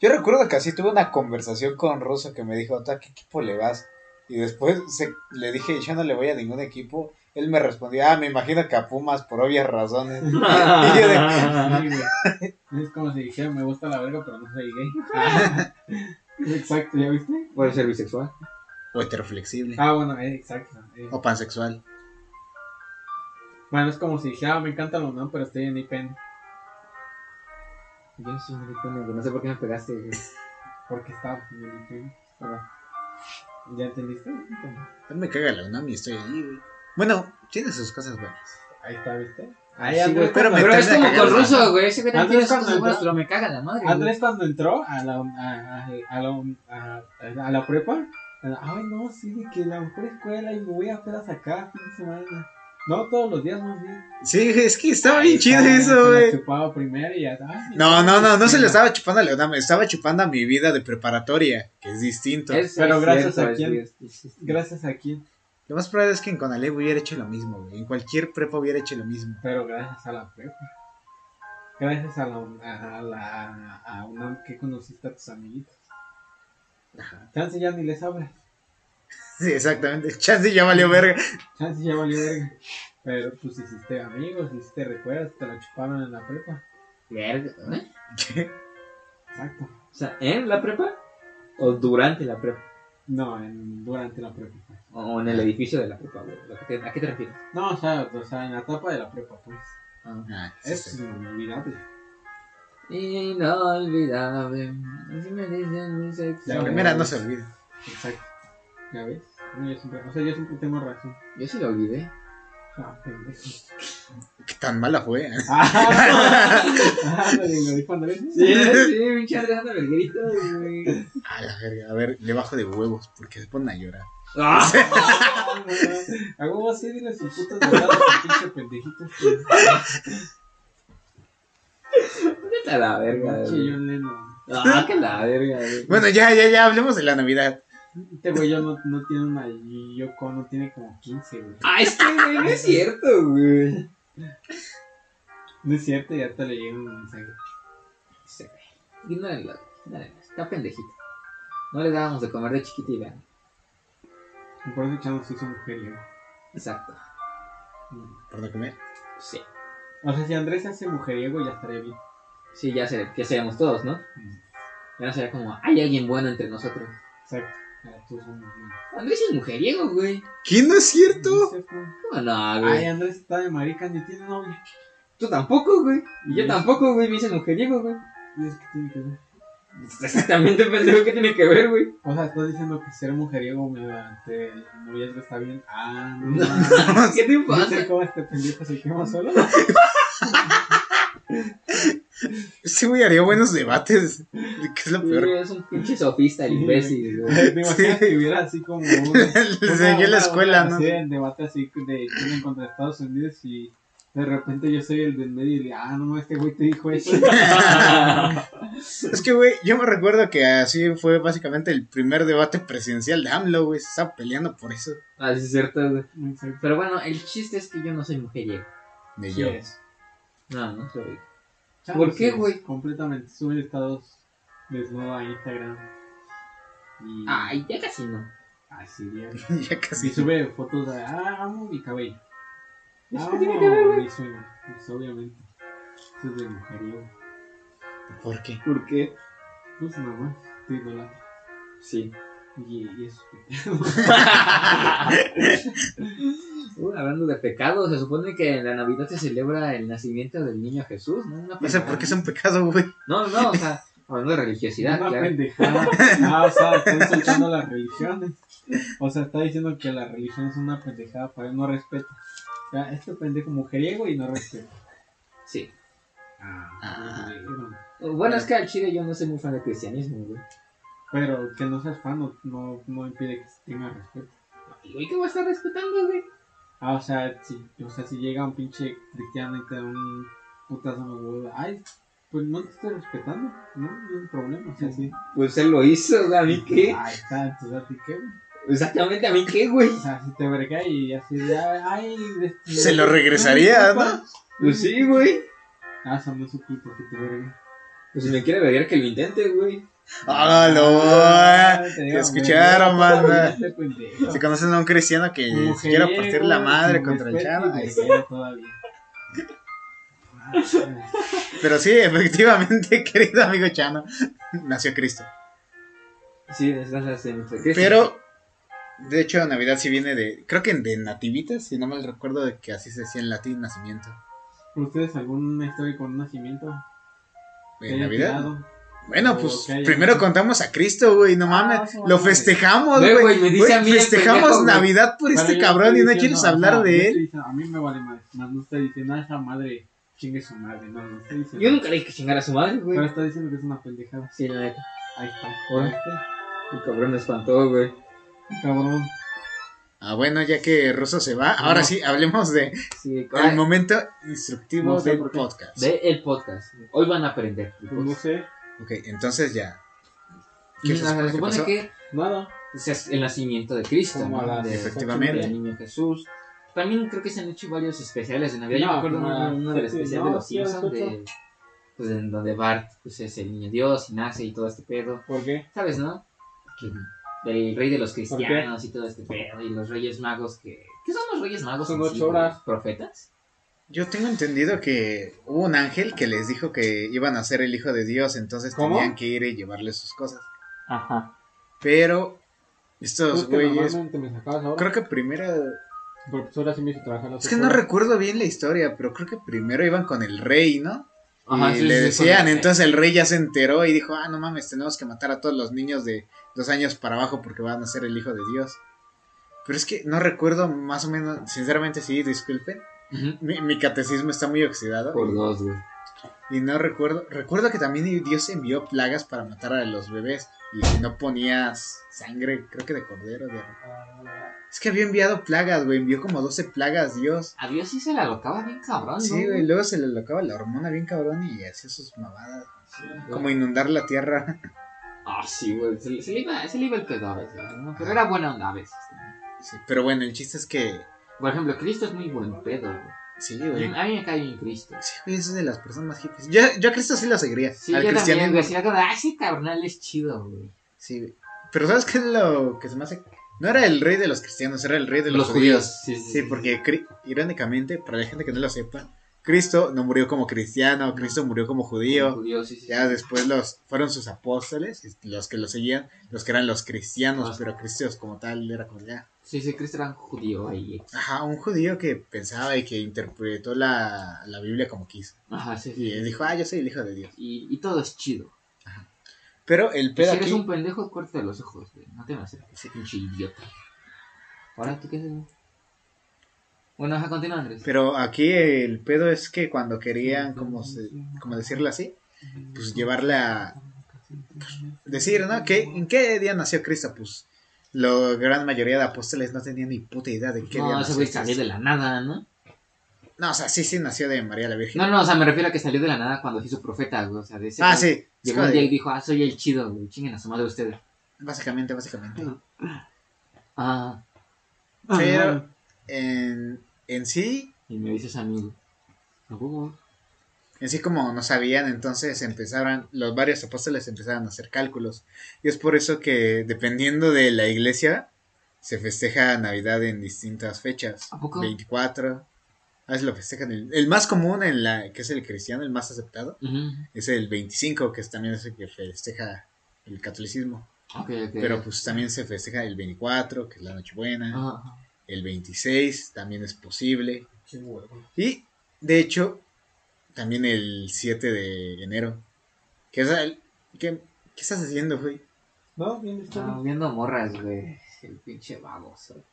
Yo recuerdo que así tuve una conversación con Russo que me dijo, "¿Tú ¿a qué equipo le vas? Y después se- le dije, yo no le voy a ningún equipo. Él me respondió, ah, me imagino que a Pumas por obvias razones. Y yo de, Sí, güey. Es como si dijera, me gusta la verga, pero no soy gay. exacto, ¿ya viste? Puede ser bisexual. o heteroflexible. Ah, bueno, eh, exacto. eh. O pansexual. Bueno, es como si dijera, ah, me encanta la UNAM, pero estoy en IPN. Yo di cuenta, güey. No sé por qué me pegaste, güey. Porque estaba en el IPN. Ahora, ¿Ya entendiste? A mí me caga la UNAM y estoy allí, güey. Bueno, tiene sus cosas buenas. Ahí está, ¿viste? Ah, Ahí sí, güey, pero es como con ruso, güey. Ese güey también Andrés tiene sus cuando cosas buenas, entró- pero me caga la madre. güey. Andrés cuando entró a la, a, a, a la, a, a la prepa, ay no, sí, de que la mejor escuela y me voy a apenas acá fin de semana. No, todos los días más bien. Sí, es que estaba bien chido eso, güey. chupaba primero y ya. ay, No, no, no, no se le estaba chupando a UNAM, estaba chupando a mi vida de preparatoria, que es distinto. Es- Pero es gracias cierto, a quién. es- es- es- Gracias a quién, Lo más probable es que en Conalep hubiera hecho lo mismo, güey. En cualquier prepa hubiera hecho lo mismo. pero gracias a la prepa. Gracias a la, a la a UNAM que conociste a tus amiguitos. Ajá. Chance ya ni les hablas. Sí, exactamente. Chance ya valió verga. Chance ya valió verga. Pero pues hiciste amigos, hiciste recuerdas, te la chuparon en la prepa. Verga, ¿eh? Exacto. O sea, ¿en la prepa? ¿O durante la prepa? No, en, durante la prepa. pues. ¿O en el edificio de la prepa, ¿A qué te refieres? No, o sea, o sea, en la etapa de la prepa, pues. Ah. Ah, sí, Es sí. inolvidable. Inolvidable. Así me dicen mi sexo. Ya, La primera no se olvida. Exacto. ¿Ya ves? No, yo siempre, o sea, yo siempre tengo razón. Yo sí lo olvidé. Ah, pendejo. Qué tan mala fue. ¿eh? Ah, Andrés. Sí, sí, pinche Andrés anda verguerito, güey. A la verga. A ver, le bajo de huevos porque se ponen a llorar. ¡Ah! A huevo así, dile sus putas verdades, pinche pendejito. este. Vete a la verga, Pinche güey. John Lennon. Ah, que la verga, güey. Bueno, ya, ya, ya, hablemos de la Navidad. Este güey yo no, no tiene una Yoko, no tiene como 15, güey. Ah, es que, güey, no es cierto, güey. No es cierto, ya te leí un mensaje. Sí, güey. Ignórenlo, ignórenlo. Está pendejito. No le dábamos de comer de chiquito y vean. Por eso Chano se hizo mujeriego. Exacto. ¿Por no comer? Sí. O sea, si Andrés se hace mujeriego, ya estaría bien. Sí, ya, se, ya seríamos todos, ¿no? Ya no sería como, hay alguien bueno entre nosotros. Exacto. Andrés es mujeriego, güey. ¿Quién no es cierto? ¿No es cierto? ¿Cómo no, Ay, güey? Andrés está de marica, ni tiene novia. Tú tampoco, güey. Y yo tampoco, güey. Me dices mujeriego, güey. ¿Y es que tiene que ver? Exactamente, pendejo, ¿qué tiene que ver, güey? O sea, estás diciendo que ser mujeriego mediante el noviazgo está bien. Ah, no. ¿Qué te ¿Viste pasa? cómo este pendejo se quema solo? Este güey haría buenos debates. ¿Qué es lo Sí, peor? es un pinche sofista, el Sí, imbécil, güey. ¿Te imaginas que hubiera así como un, Le seguí la escuela, ¿no? Sí, el debate así de China contra Estados Unidos y de repente yo soy el del medio y le ah, no, este güey te dijo eso. Es que, güey, yo me recuerdo que así fue básicamente el primer debate presidencial de AMLO, güey. Se estaba peleando por eso. Ah, sí, es cierto, güey. Pero bueno, el chiste es que yo no soy mujeriego. De Sí yo. es. No, no soy. Chavo, ¿Por qué, es. güey? Completamente. Sube estados desnudo a Instagram. Y... Ay, ya casi no. Así bien. ya Y casi. sube fotos de, ah, amo mi cabello. ¿Eso Amo qué tiene que ver, güey? mi sueño. Pues obviamente. Eso es de mujeriego. ¿Por qué? ¿Por qué? Pues nada más. Te idolatra. Sí. Y, y eso. Uh, hablando de pecados, se supone que en la Navidad se celebra el nacimiento del niño Jesús, ¿no? No sé por qué es un pecado, güey. No, no, o sea, hablando de religiosidad, Una claro. pendejada. Ah, o sea, está insultando las religiones. O sea, está diciendo que la religión es una pendejada para él no respeta. O sea, este pendejo mujeriego y no respeta. Sí. Ah. Pero, Bueno, es que al chile yo no soy muy fan del cristianismo, güey. Pero que no seas fan no, no, no impide que tenga respeto. ¿Y qué voy a estar respetando, güey? Ah, o sea, si, o sea, si llega un pinche cristiano y te da un putazo en los huevos, ay, pues no te estoy respetando, no, no hay problema, o sea, sí. Pues él lo hizo, güey, ¿a mí qué? Ay, está, entonces a ti qué, güey? Exactamente, ¿a mí qué, güey? O sea, si te verga y así de, ay, este, Se lo regresaría. ¿no? Pues sí, güey. Ah, eso no supe porque te verga. Pues si me quiere ver que lo intente, güey. ¡Ah, no! Te escucharon, pendejo. Si conocen a un cristiano que se quiera partir la madre contra el todavía. Pero sí, efectivamente, querido amigo Chano, nació Cristo. Sí, es la Cristo. Pero, de hecho, Navidad sí viene de, creo que de nativitas, si no mal recuerdo, de que así se decía en latín, nacimiento. ¿Ustedes alguna historia con un nacimiento? ¿En Navidad? Bueno, pues primero contamos a Cristo, güey, no Ah, mames. Lo festejamos, güey. güey, me dice Güey, a mí el Festejamos. Navidad por este cabrón y no quieres hablar de él. diciendo- a mí me vale más. Más no estoy diciendo, ah, esa madre chingue su madre. No, no estoy diciendo. Yo nunca le dije que chingara a su madre, güey. Pero está diciendo que es una pendejada. Sí, la neta. Ahí está. ¿Viste? El cabrón me espantó, güey. Cabrón. Ah, bueno, ya que Russo se va, ahora No. sí, hablemos de Sí, el momento instructivo No sé del podcast. de el podcast. Hoy van a aprender. Pues no sé. Ok, entonces ya. ¿Qué se supone se que supone que Nada. es el nacimiento de Cristo, ¿no? De- Efectivamente. del niño Jesús. También creo que se han hecho varios especiales de Navidad. Yo No, me acuerdo como uno, del especial no, de los Simpsons, de, pues en donde Bart pues, es el niño Dios y nace y todo este pedo. ¿Por qué? ¿Sabes, no? Que del rey de los cristianos y todo este pedo. Y los reyes magos que... ¿Qué son los reyes magos? Son ocho horas. ¿Profetas? Yo tengo entendido que hubo un ángel que les dijo que iban a ser el hijo de Dios, entonces ¿Cómo? tenían que ir y llevarle sus cosas. Ajá. Pero estos güeyes, creo que primero, Porque ahora sí me hizo trabajar la es que no recuerdo bien la historia, pero creo que primero iban con el rey, ¿no? Ajá, y sí, le sí, decían, entonces el rey ya se enteró y dijo, ah, no mames, tenemos que matar a todos los niños de dos años para abajo porque van a ser el hijo de Dios. Pero es que no recuerdo más o menos, sinceramente sí, disculpen. Mi, mi catecismo está muy oxidado. Por dos, güey. Y no recuerdo, recuerdo que también Dios envió plagas para matar a los bebés. Y si no ponías sangre, creo que de cordero, de... Es que había enviado plagas, güey, envió como 12 plagas Dios. A Dios sí se la locaba bien cabrón, ¿no? Sí, güey, luego se le locaba la hormona bien cabrón y hacía sus mamadas. Como inundar la tierra. Ah, sí, güey. Se, se le iba, se le iba el pedo a veces, ¿no? Pero era buena onda a veces. Sí, pero bueno, el chiste es que... Por ejemplo, Cristo es muy buen pedo, güey. Sí, güey. A mí me cae bien Cristo. Sí, güey, es de las personas más hippies. Yo, yo a Cristo sí lo seguiría. Sí, al yo también, güey. Si ah, carnal es chido, güey. Sí, güey. Pero ¿sabes qué es lo que se me hace? No era el rey de los cristianos, era el rey de los, judíos. Sí, sí, Sí, porque cri- irónicamente, para la gente que no lo sepa, Cristo no murió como cristiano, Cristo murió como judío. Judíos, sí, sí. Ya después los fueron sus apóstoles, los que lo seguían, los que eran los cristianos, Ah. pero Cristo como tal era como ya. Sí, sí, Cristo era un judío ahí. Ajá, un judío que pensaba y que interpretó la, la Biblia como quiso. Ajá, sí, Y sí. dijo, ah, yo soy el hijo de Dios. Y, y todo es chido. Pero el Si pedo eres aquí... un pendejo, corta los ojos, güey. No te me acerques, pinche idiota. Ahora, ¿tú qué haces, güey? Bueno, ajá, continúa, Andrés. Pero aquí el pedo es que cuando querían, como, se, como decirlo así, pues llevarla... Decir, ¿no? ¿Qué, ¿En qué día nació Cristo? Pues la gran mayoría de apóstoles no tenían ni puta idea de qué No, ese güey salió de la nada, ¿no? No, o sea, sí, sí nació de María la Virgen. No, no, o sea, me refiero a que salió de la nada cuando se hizo profeta, güey. O sea, de ese ah, sí. Llegó un día y dijo, ah, soy el chido, güey. Chinguen a su madre ustedes. Básicamente, básicamente. Ah, Pero en, en sí, y me dices amigo. ¿A huevo? En sí como no sabían, entonces empezaron, los varios apóstoles empezaron a hacer cálculos. Y es por eso que dependiendo de la iglesia, se festeja Navidad en distintas fechas. ¿A poco? 24. A veces lo festejan. El, el más común, en la que es el cristiano, el más aceptado, es el 25, que es también es el que festeja el catolicismo. Pero pues también se festeja el 24, que es la Nochebuena. Ajá. El 26 también es posible. Qué huevo. Y de hecho, también el 7 de enero. ¿Qué, es el- qué, qué estás haciendo, güey? No, bien, Ah, viendo morras, güey. El pinche baboso.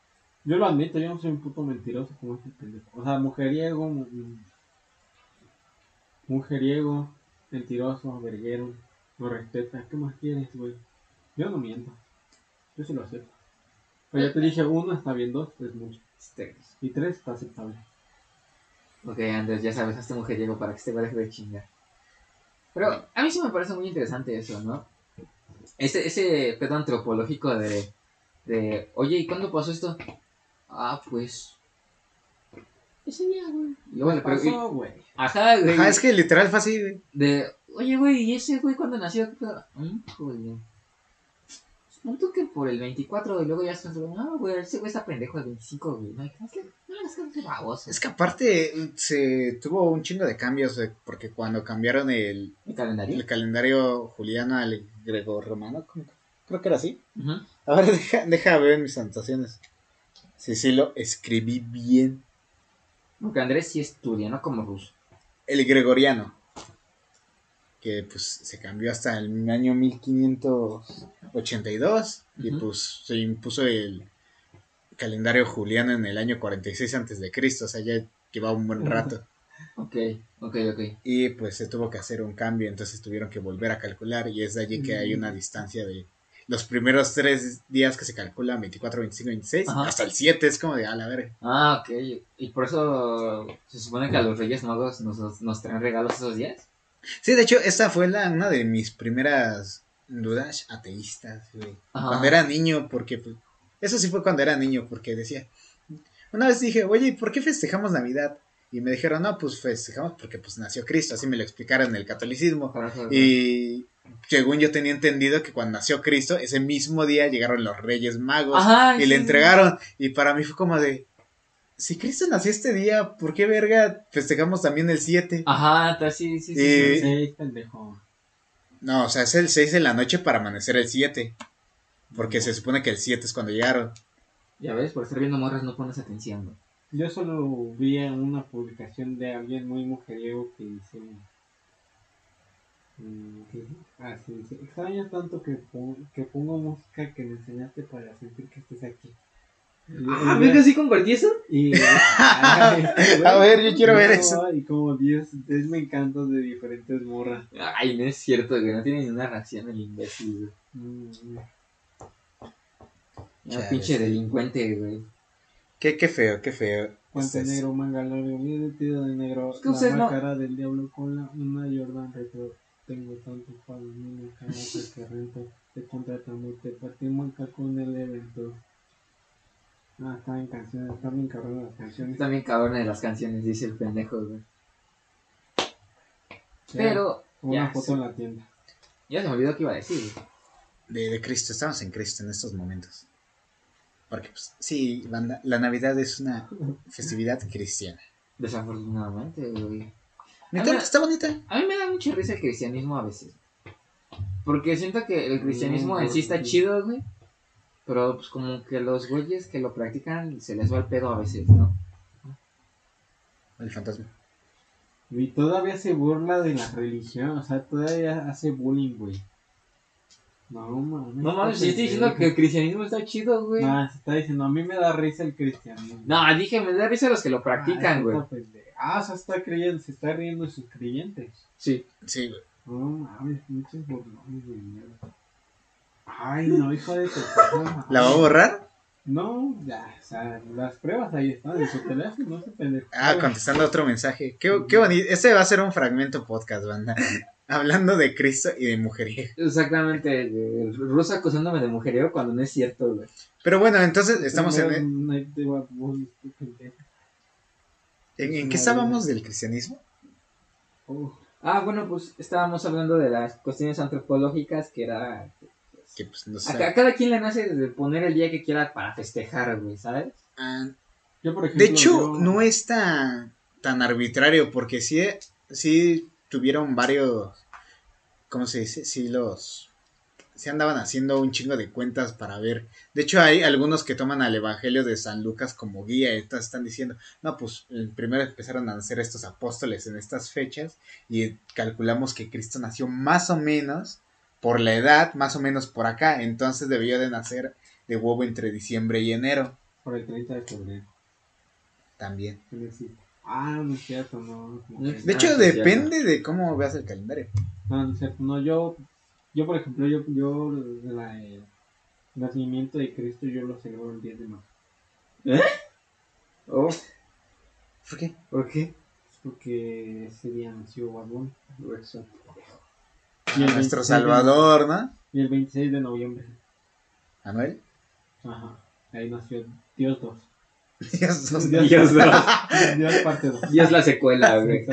Yo lo admito, yo no soy un puto mentiroso como este pendejo. O sea, mujeriego, mu- mu- mujeriego, mentiroso, verguero, no respeta. ¿Qué más quieres, güey? Yo no miento. Yo sí lo acepto. Pero ya te dije, uno está bien, dos es mucho. Y tres está aceptable. Ok, Andrés, ya sabes, a este mujer llegó para que este güey deje de chingar. Pero a mí sí me parece muy interesante eso, ¿no? Ese, ese pedo antropológico de, de, oye, ¿y cuándo pasó esto? Ah, pues... Ese día, güey. Y luego le pregunto, pasó, güey? ajá, güey. Ajá, es que literal fue así, güey. De, oye, güey, ¿y ese güey cuándo nació? Joder. Punto que por el 24 y luego ya se no, güey, ese güey está pendejo el 25, güey. No, es que, es que es baboso. Es que aparte se tuvo un chingo de cambios, güey, porque cuando cambiaron el, el calendario juliano al greco-romano, creo que era así. Ujú. A ver, deja, deja ver mis anotaciones. Sí, sí, lo escribí bien. Porque Andrés sí estudia, no como ruso. El gregoriano. Que pues se cambió hasta el año 1582. Y Ujú. pues se impuso el calendario juliano en el año 46 antes de Cristo. O sea, ya llevaba un buen rato. Ok, ok, ok. Y pues se tuvo que hacer un cambio. Entonces tuvieron que volver a calcular. Y es de allí que hay una distancia de los primeros tres días que se calculan 24, 25, 26. Ajá. Hasta el 7 es como de a la verga. Ah, ok. Y por eso se supone que a los Reyes Magos nos, nos traen regalos esos días. Sí, de hecho, esta fue la, una de mis primeras dudas ateístas, güey. Cuando era niño, porque pues, eso sí fue cuando era niño, porque decía, una vez dije, oye, ¿y por qué festejamos Navidad? Y me dijeron, no, pues festejamos porque pues nació Cristo, así me lo explicaron en el catolicismo. Y según yo tenía entendido que cuando nació Cristo, ese mismo día llegaron los Reyes Magos Ajá, y sí, le sí. entregaron. Y para mí fue como de, si Cristo nació este día, ¿por qué verga festejamos también el 7? Ajá, sí, sí, sí. Pendejo. No, o sea, es el 6 de la noche para amanecer el 7. Porque se supone que el 7 es cuando llegaron. Ya ves, por estar viendo morras no pones atención, güey. Yo solo vi en una publicación de alguien muy mujeriego que dice. mm, que- Ah, sí, dice. Extraño tanto que, que pongo música que me enseñaste para sentir que estés aquí. Ah, ¿ves que sí compartí eso? Y, ay, A ver, yo quiero ver eso. Y como 10 10 me encantos de diferentes morras. Ay, no es cierto, güey. No tiene ni una reacción el imbécil. Mm, Un pinche delincuente, güey. Qué, qué feo, qué feo. Puente Es- negro, manga largo, bien vestido de negro. Es que la ustedes no- máscara del diablo con la, una Jordan retro. Tengo tanto para mí, me cago que rento. Te contratamos, te partimos el caco en el evento. Ah, está en canciones, está bien cabrón las canciones. También cabrón de las canciones, dice el pendejo, güey. Pero, Una ya, foto sí. en la tienda. ya se me olvidó qué iba a decir, güey. De, de Cristo, estamos en Cristo en estos momentos. Porque, pues, sí, banda, la Navidad es una festividad cristiana. Desafortunadamente, güey. Me está bonita. A mí me da mucha risa el cristianismo a veces. Porque siento que el cristianismo No, en sí está sí. chido, güey. Pero pues como que los güeyes que lo practican se les va el pedo a veces, ¿no? El fantasma. Y todavía se burla de la religión, o sea, todavía hace bullying, güey. No mames. No mames, yo estoy diciendo que el cristianismo está chido, güey. No, se está diciendo, a mí me da risa el cristianismo. No, dije, me da risa los que lo Ah, practican, güey. Ah, o sea, está creyendo, se está riendo de sus creyentes. Sí. Sí, güey. No mames, muchos burlones de mierda. Ay, no, hijo de tu ¿La va a borrar? No, ya, o sea, las pruebas ahí están en su teléfono, no se pendejo. Ah, contestando otro mensaje. Qué, qué bonito. Este va a ser un fragmento podcast, banda. Hablando de Cristo y de mujeriego. Exactamente, ruso acusándome de mujeriego cuando no es cierto, güey. Pero bueno, entonces estamos en... ¿En, en qué estábamos del cristianismo? Ah, bueno, pues estábamos hablando de las cuestiones antropológicas que era... Que pues no A, sé. a cada quien le nace de poner el día que quiera para festejar, güey, ¿sabes? Ah, Yo, por ejemplo, de hecho, yo- no es tan, tan arbitrario porque sí, sí tuvieron varios... ¿Cómo se dice? Sí los... Se andaban haciendo un chingo de cuentas para ver. De hecho, hay algunos que toman al Evangelio de San Lucas como guía y entonces están diciendo, no, pues eh, primero empezaron a nacer estos apóstoles en estas fechas y calculamos que Cristo nació más o menos por la edad, más o menos por acá, entonces debió de nacer de huevo entre diciembre y enero Por el 30 de febrero. también. Ah, no es cierto, no. De hecho, depende de cómo veas el calendario. No, no es cierto. No, yo, yo por ejemplo, yo, yo la, el nacimiento de Cristo yo lo celebro el 10 de marzo. Oh, ¿Por qué? ¿por qué? Es porque ese día nació Bad Bunny. Eso. Y el nuestro 26 de- Salvador, ¿no? Y el 26 de noviembre. Manuel. Ajá. Ahí nació Dios 2. Dios, nos- Dios, Dios, no. Dios parte 2. Y es la secuela, güey.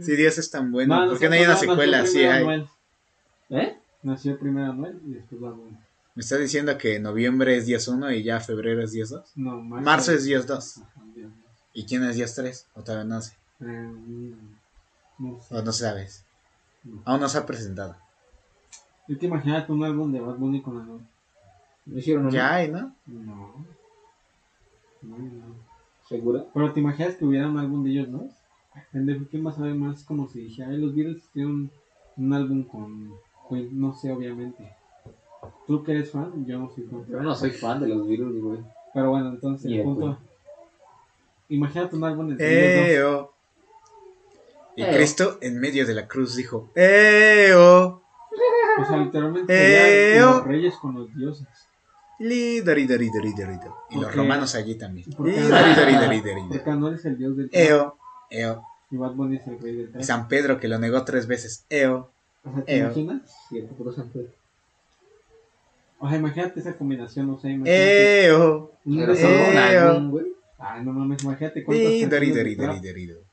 Si Dios es tan bueno, No, ¿por qué no hay una secuela? Sí hay. Anuel. ¿Eh? Nació primero Anuel y después Bad Bunny. ¿Me estás diciendo que noviembre es Dios 1 y ya febrero es Dios 2? No, marzo, Marzo es Dios 2. Ajá, Dios dos. ¿Y quién es Dios 3? O todavía no sé. Eh, no sé. O no sabes. No. Aún no se ha presentado. Es que imagínate un álbum de Bad Bunny con Anuel. ¿No hicieron uno? Ya hay, ¿no? No. ¿Seguro? Pero te imaginas que hubiera un álbum de ellos, ¿no? Ay, Pendejo, ¿quién va a más? Como si dije, ay, los Beatles hicieron un álbum con Queen, no sé, obviamente. ¿Tú que eres fan? Yo no soy fan. Yo no soy fan de los virus, güey. Pero bueno, entonces, el punto. Imagínate un álbum entre ellos dos. ¡Eo! Y Eo. Cristo en medio de la cruz dijo, ¡Eo! O sea, literalmente los reyes con los dioses. Y los romanos allí también. es el dios del Eo, Eo. y Bad Bunny es el rey del Y trap. San Pedro que lo negó tres veces. Eo. O sea, ¿te Eo. imaginas? Sí, el puro San Pedro. O sea, imagínate esa combinación, no sé, imagínate. Eo. Pero solo un Eo. álbum, güey. Ay, no mames, imagínate cuántas canciones de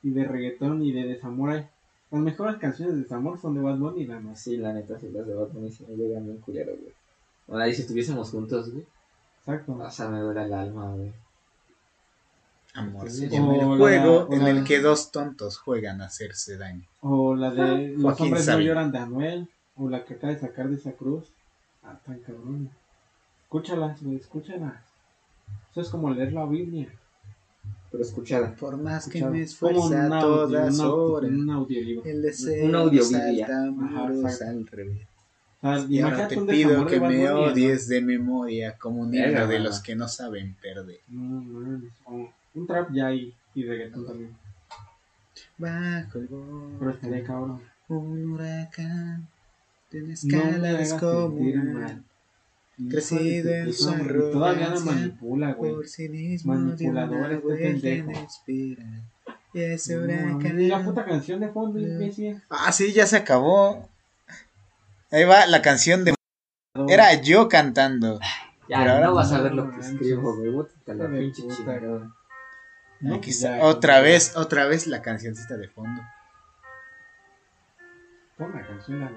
y de reggaetón y de desamor Las mejores canciones de desamor son de Bad Bunny y la más. Sí, la neta, sí, las de Bad Bunny sí me llegan bien culero, güey. Ahora, y si estuviésemos juntos, güey. Exacto. O sea, me duele el alma, güey. Amor, llama la- el juego en la- el que dos tontos juegan a hacerse daño. O la de Los Joaquín hombres no lloran de Anuel. O la que acaba de sacar de esa cruz. Ah, tan cabrón. Escúchalas, güey, escúchalas. Eso es como leer la Biblia. Pero escuchada. Por más que me Como esfuerce a un audio- todas un audio- horas, un audiolibro. Un al revés. Sea, Y ahora te pido que me Bunny, odies de memoria como un himno de los que no saben perder. ¿no? No, mames. O un trap ya y, y reggaetón también. Bajo el Pero estaría bosque, cabrón. un huracán de No escalas hagas como mal. Crecido en su tu- Todavía no arrogancia, manipula, güey. por sí mismo Manipulador, este pendejo. Y ese No, huracán. y la puta canción de fondo, No. imbécil. Ah, sí, ya se acabó. Ahí va la canción de... Era yo cantando. Ya, Pero ahora no vas a ver lo que escribo, güey. La pinche chingada. Aquí está. Otra ya. vez, otra vez la cancioncita de fondo. Pon la canción, la.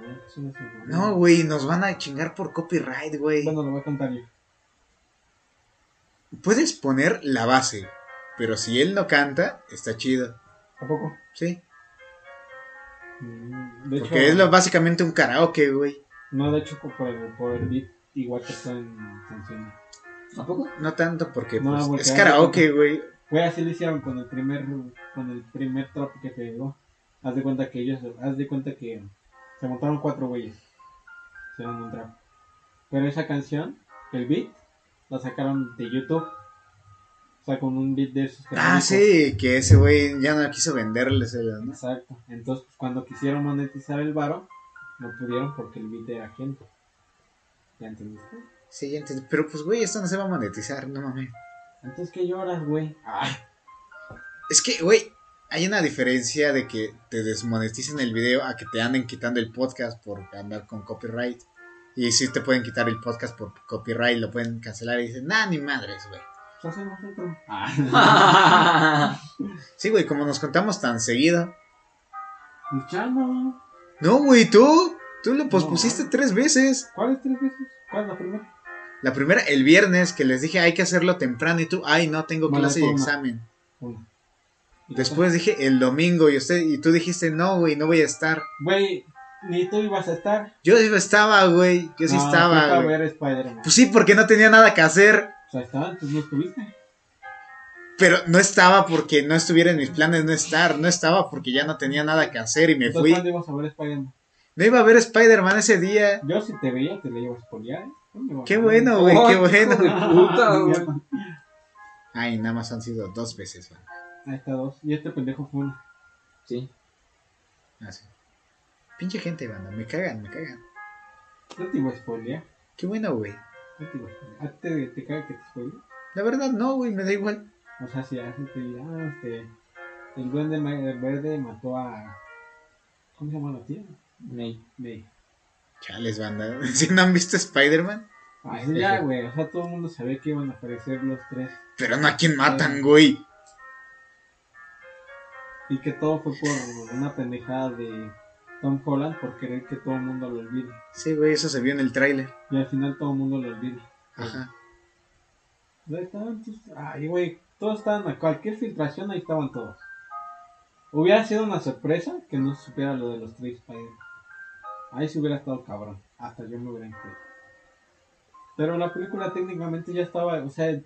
No, güey, nos van a chingar por copyright, güey. Bueno, lo voy a cantar yo. Puedes poner la base, pero si él no canta, está chido. ¿A poco? Sí. De Porque es lo, básicamente un karaoke, güey. No, de hecho, por el, por el beat, igual que está en canción. ¿A poco? No tanto porque No, pues, porque es karaoke, güey. Güey, así lo hicieron con el primer, con el primer trap que pegó. Haz de cuenta que ellos, haz de cuenta que se montaron cuatro güeyes. Hicieron un trap. Pero esa canción, el beat, la sacaron de YouTube. Sea, con un beat de esos. Ah, sí, que ese güey ya no quiso venderles el, ¿no? Exacto. Entonces, pues, cuando quisieron monetizar el varo, no pudieron porque el beat era ajeno. ¿Ya entendiste? Sí, ya entendí. Pero pues, güey, esto no se va a monetizar, no mames. Entonces, ¿qué lloras, güey? Es que, güey, hay una diferencia de que te desmoneticen el video a que te anden quitando el podcast por andar con copyright. Y si te pueden quitar el podcast por copyright, lo pueden cancelar y dicen, nah, ni madres, güey. Pues hacemos otro. Ah. Sí, güey, como nos contamos tan seguido. Luchando. No, güey, tú, tú lo pospusiste No. tres veces. ¿Cuál es tres veces? ¿Cuál es la primera? La primera, el viernes, que les dije, hay que hacerlo temprano. Y tú, ay, no tengo clase y examen. Una. ¿Y Después dije, el domingo, y usted y tú dijiste, no, güey, no voy a estar. Güey, ni tú ibas a estar. Yo estaba, güey, yo sí No, estaba, güey. Pues sí, porque no tenía nada que hacer. O sea, estaba, entonces no estuviste. Pero no estaba porque no estuviera en mis planes no estar. No estaba porque ya no tenía nada que hacer y me Entonces, fui. ¿cuándo ibas a ver Spider-Man? No iba a ver Spider-Man ese día. Yo si te veía te le iba a spoilear. ¿eh? ¿Dónde vas Qué a bueno, güey, Oh, qué bueno. de puta, güey. Ay, nada más han sido dos veces, güey. Ahí está dos. Y este pendejo fue uno. Sí. Ah, sí. Pinche gente, banda, me cagan, me cagan. No te iba a spoilear. Qué bueno, güey. No te iba a spoilear. ¿A ti te, te caga que te spoilee? La verdad, no, güey, me da igual. O sea, si así te diga, ah, este. El duende verde mató a. ¿Cómo se llama la tía? May. May. Chales, banda. Si no han visto Spider-Man, Ah, ya, güey. O sea, todo el mundo sabía que iban a aparecer los tres. pero no a quién matan, güey. Y que todo fue por una pendejada de Tom Holland por querer que todo el mundo lo olvide. Sí, güey, eso se vio en el tráiler. Y al final todo el mundo lo olvida. Ajá. Ay, güey, todos estaban a cualquier filtración, ahí estaban todos. Hubiera sido una sorpresa que no se supiera lo de los tres Spider. Ahí se hubiera estado cabrón. Hasta yo me hubiera enterado. Pero la película técnicamente ya estaba, o sea,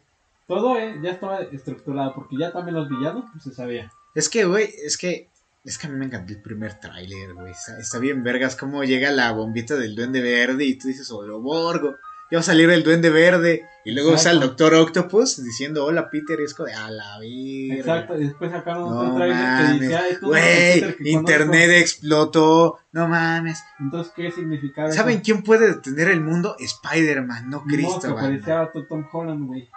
todo eh, ya estaba estructurado, porque ya también los villanos, pues se sabía. Es que, güey, es que. Es que a mí me encantó el primer tráiler, güey. Está, está bien vergas cómo llega la bombita del duende verde y tú dices, Oloborgo. Ya va a salir el duende verde. Y luego al Exacto. Doctor Octopus diciendo, hola Peter. Y es como de, a la vida. Exacto, y después sacaron No otro trailer que no Güey, el internet conozco". explotó. No mames. Entonces, ¿qué significaba eso? ¿Saben quién puede detener el mundo? Spider-Man, no No, que Cristo, parecía Tom Holland, güey.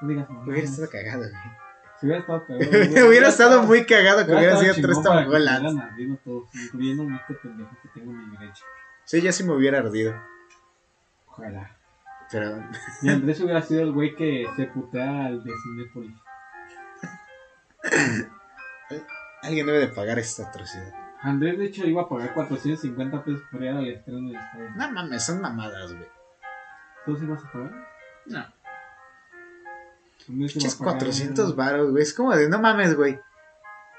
No digas mamadas. Hubiera estado cagado, güey. Si hubiera estado cagado. hubiera estado muy cagado que hubiera sido tres todos, incluyendo a este pendejo que tengo a mi derecha. Sí, ya sí me hubiera ardido. Ojalá. Pero Y Andrés hubiera sido el güey que se putea al de Cinépolis. alguien debe de pagar esta atrocidad. Andrés, de hecho, iba a pagar 450 pesos por ir al estreno de Spider-Man. No mames, son mamadas, güey. ¿Tú sí vas a pagar? No. Iba Pinches a pagar- 400 varos, güey. Es como de, no mames, güey.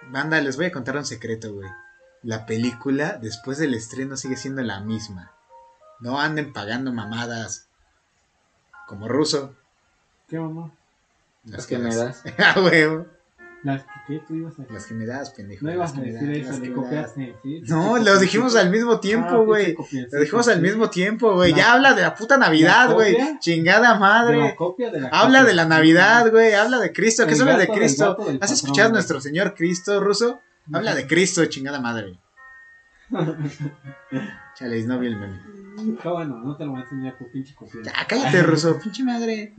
Banda, les voy a contar un secreto, güey. La película, después del estreno, sigue siendo la misma. No anden pagando mamadas. Como ruso. ¿Qué mamá? Las que me das. Ah, huevo. Las que ¿qué? tú ibas a decir. Las que me das, pendejo. No ibas a decir das, eso, le copiaste. ¿sí? No, lo dijimos al mismo Ah, tiempo, güey. copiancito, Lo dijimos al mismo tiempo, güey. Ya habla de la puta Navidad, ¿La güey. Chingada De la madre. copia de la Habla de la Navidad, güey. Habla de Cristo. ¿Qué sabes de del Cristo? del ¿Has escuchado a nuestro Señor Cristo ruso? Habla de Cristo, chingada madre. Chales, no vi el meme. Está bueno, no te lo voy a enseñar por pinche copia. Ya, cállate, ruso. Pinche madre.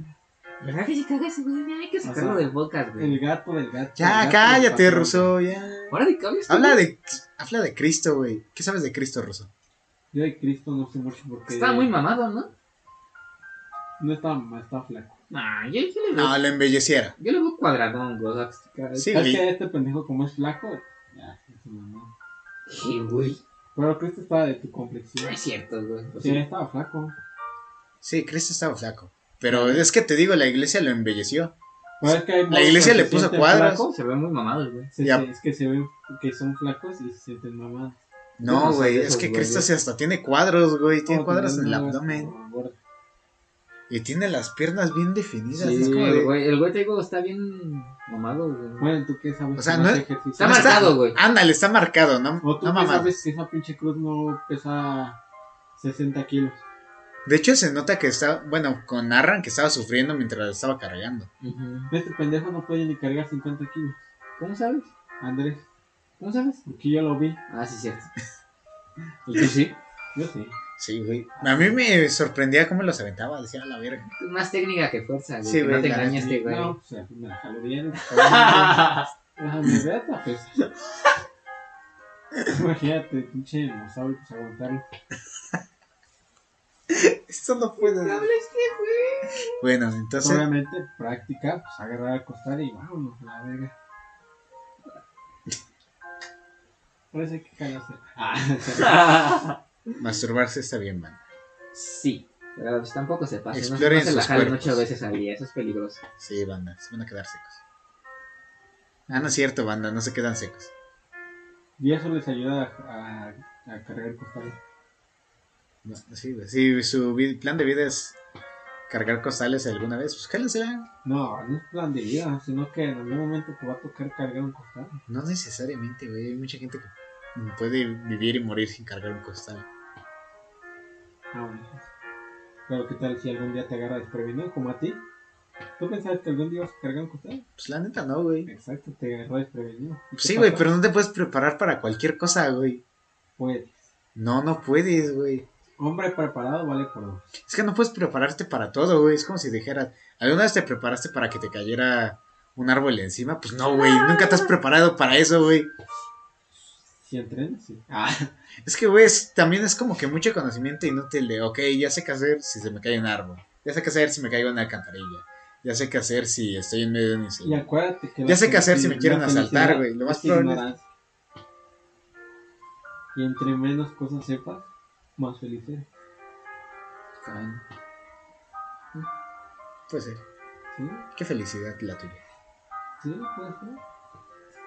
¿Verdad que sí caga ese güey? Ya hay que sacarlo O sea, del podcast, güey. El gato del gato. Ya, gato cállate, ruso. Ya. Ahora de Habla de, habla de Cristo, güey. ¿Qué sabes de Cristo, ruso? Yo de Cristo no sé mucho porque. Estaba muy mamado, ¿no? No estaba mamá, estaba flaco. Nah, yo, yo le veo. No, lo embelleciera. Yo le veo cuadradón, güey. Sí, es güey. que este pendejo, como es flaco, ya, es mamá. Sí, güey. Pero Cristo estaba de tu No complexión. es cierto, güey. O Sí, sea, estaba flaco. Sí, Cristo estaba flaco. Pero es que te digo, la iglesia lo embelleció. Pero es que hay La iglesia le se puso cuadros. flacos, se ve muy mamado, güey. se- se- es que se ven que son flacos y se sienten mamadas. No, güey. Es que Cristo sí hasta tiene cuadros, güey. Tiene cuadros en el abdomen. Y tiene las piernas bien definidas. Sí, es como de- el güey, el güey te digo, está bien mamado, güey. Bueno, ¿tú qué sabes? O sea, no es-? Está No marcado, güey. Ándale, está marcado, ¿no? ¿O tú No qué sabes que esa pinche cruz no pesa 60 kilos? De hecho, se nota que está, bueno, con narran que estaba sufriendo mientras estaba cargando. Este pendejo no puede ni cargar 50 kilos. ¿Cómo sabes? Andrés, ¿Cómo sabes? porque yo lo vi. Ah, sí, cierto. ¿Y tú sí? Yo sí. Sí, güey. A mí me sorprendía cómo los aventaba, decía a la verga. Más técnica que fuerza, güey. Sí, que no güey, te engañes, neta, este güey. No, pues eh, me la jalo bien. Déjame ver, pues. Imagínate, pinche dinosaurio, pues aguantarlo. Esto no puede. Bueno, entonces, Obviamente, práctica, pues agarrar al costal y vámonos, la verga. Parece que cagarse. Ah, masturbarse está bien, man. sí, pero pues tampoco se pasa. No, no Exploren se la sus cuerpos. ocho veces al día, eso es peligroso. Sí, banda, se van a quedar secos. Ah, no es cierto, banda, no se quedan secos. y eso les ayuda a, a, a cargar el costal. No, sí, güey. Si su plan de vida es cargar costales alguna vez, pues jálensela. No, no es plan de vida, sino que en algún momento te va a tocar cargar un costal. No necesariamente, güey. Hay mucha gente que puede vivir y morir sin cargar un costal. Ah, bueno. Pero qué tal si algún día te agarra desprevenido, como a ti. ¿Tú pensabas que algún día ibas a cargar un costal? Pues la neta no, güey. Exacto, te agarró desprevenido. ¿Y qué Sí, güey, pero no te puedes preparar para cualquier cosa, güey. Puedes. No, no puedes, güey. Hombre preparado vale por dos. Es que no puedes prepararte para todo, güey. Es como si dijeras, ¿alguna vez te preparaste para que te cayera un árbol encima? Pues no, güey. Nunca te has preparado para eso, güey. Si entrenas, sí. Ah, Es que, güey, es- también es como que mucho conocimiento inútil de, ok, ya sé qué hacer si se me cae un árbol. Ya sé qué hacer si me caigo en una alcantarilla. Ya sé qué hacer si estoy en medio de un y incendio. acuérdate que... Ya sé qué hacer si me quieren asaltar, güey. Lo más probable es-. Y entre menos cosas sepas, más feliz eres. Puede ser. ¿Sí? Qué felicidad la tuya. Sí, puede ser.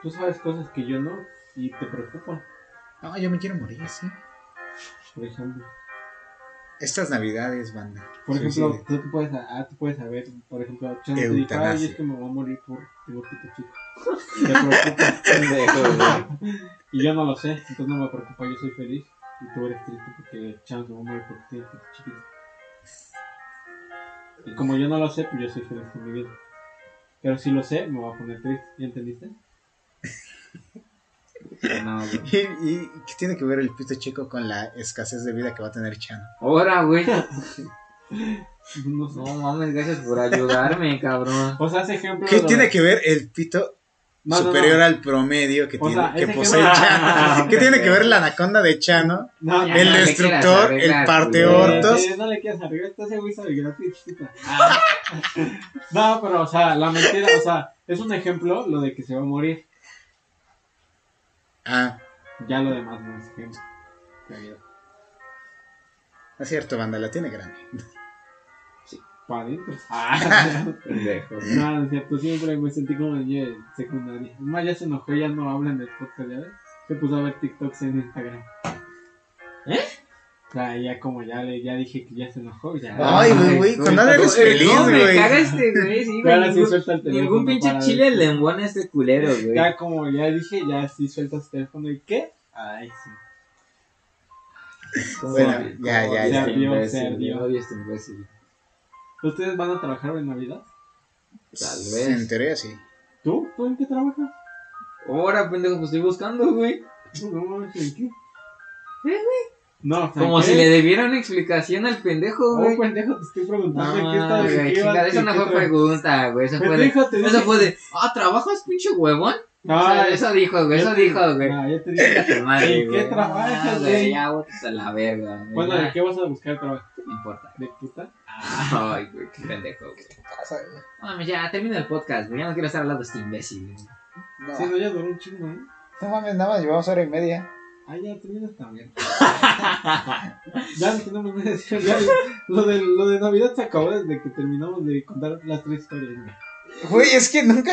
Tú sabes cosas que yo no y te preocupan. No, yo me quiero morir, sí. Por ejemplo. Estas navidades, banda. Por ejemplo, tú, te puedes, ah, tú puedes saber, por ejemplo, Chano te dijo, ay, es que me voy a morir por pito chico. Te preocupa. Y yo no lo sé, entonces no me preocupa, yo soy feliz. Y tú eres triste porque Chano se va a morir porque tiene pito chiquito. Y como yo no lo sé, pues yo soy feliz en mi vida. Pero si lo sé, me voy a poner triste. ¿Ya entendiste? No, güey. ¿Y, y qué tiene que ver el pito chico con la escasez de vida que va a tener Chano? Ahora, güey. No mames, gracias por ayudarme, cabrón. O sea, ese ejemplo. ¿Qué lo- tiene que ver el pito No, no, no. superior al promedio que, O tiene, sea, que posee Chano? ¿Qué tiene que ver la anaconda de Chano? El destructor, el parteortos. Sí, no le quieras arreglar, ese güey sabe gratis. No, pero, o sea, la mentira, o sea, es un ejemplo lo de que se va a morir. Ah, Ya lo demás no es ejemplo. es cierto, banda, la tiene grande. Para adentro. Ah, no, no es cierto, siempre me sentí como niño de secundaria. Más, ya se enojó, ya no hablan del podcast, ¿ya ves? Se puso a ver TikToks en Instagram. ¿Eh? O sea, ya como ya le ya dije que ya se enojó, ya. Ay, güey, güey, con nada eres feliz, No, me güey. caga este, güey. Sí, Ahora güey. sí ningún- suelta el teléfono. Ningún pinche chile le embona a este culero, güey. Ya como ya dije, ya sí sueltas el teléfono y ¿qué? Ay, sí. ¿Cómo Bueno, ya, ya, ya. este Se ardió, imbécil, se ardió. ¿Ustedes van a trabajar en Navidad? Tal En vez. teoría sí. ¿Tú? ¿Tú en qué trabajas? Ahora, pendejo, pues estoy buscando, güey. No mames, ¿en qué? ¿Eh, No, ¿en Como qué? si le debiera una explicación al pendejo, Oh, güey. pendejo, te estoy preguntando No, en qué estás güey, en ibas, eso en no fue tra- pregunta, güey. Eso fue de. Pendejo, te Eso fue de. Ah, ¿trabajas, pinche huevón? No, O sea, eso dijo, güey. Eso te- dijo, güey. No, ya te dije. Chinga tu madre, ¿En qué güey. trabajas, Ah, güey? Ya, botas a la verga, güey. Bueno, ¿de qué vas a buscar trabajo? No importa. ¿De puta? Ay, güey, qué pendejo, güey. Mames, ya, termina el podcast, güey. Ya no quiero estar hablando de este imbécil. güey. No, Sí, no, ya duró un chingo, ¿eh? no mames, nada más llevamos hora y media. Ah, ya termina esta mierda. ya no tenemos nada que decir. Ya, lo, de, lo de Navidad se acabó desde que terminamos de contar las tres historias. güey. Güey, es que nunca,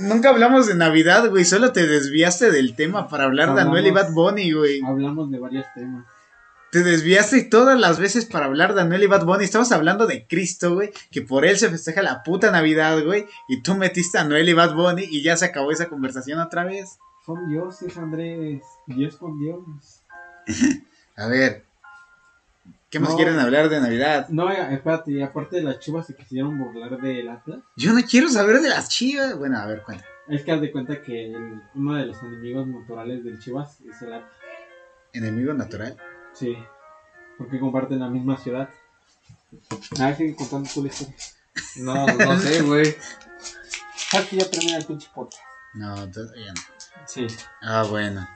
nunca hablamos de Navidad, güey. Solo te desviaste del tema para hablar de Anuel y Bad Bunny, güey. Hablamos de varios temas. Te desviaste todas las veces para hablar de Anuel y Bad Bunny. Estamos hablando de Cristo, güey. Que por él se festeja la puta Navidad, güey. Y tú metiste a Anuel y Bad Bunny y ya se acabó esa conversación otra vez. Son dioses, Andrés. Dios con Dios. A ver. ¿Qué más No. quieren hablar de Navidad? No, eh, espérate, y aparte de las chivas se quisieron burlar del Atlas. Yo no quiero saber de las chivas. Bueno, a ver, cuenta. Es que haz de cuenta que el- uno de los enemigos naturales del Chivas es el Atlas. Enemigo natural. Sí, porque comparten la misma ciudad. A ver, sigue contando tu historia. No, no sé, güey. Que ya termina el pinche podcast. No, todavía no. Sí. Ah, bueno.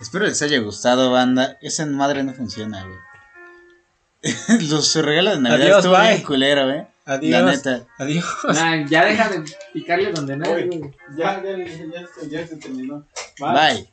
Espero les haya gustado, banda. Esa madre no funciona, güey. Los su regalo de Navidad Adiós, estuvo bye. bien culero, güey. La Adiós. neta. Adiós. Nah, ya deja de picarle donde no. Ya, ya, ya, ya, se- ya se terminó. Bye.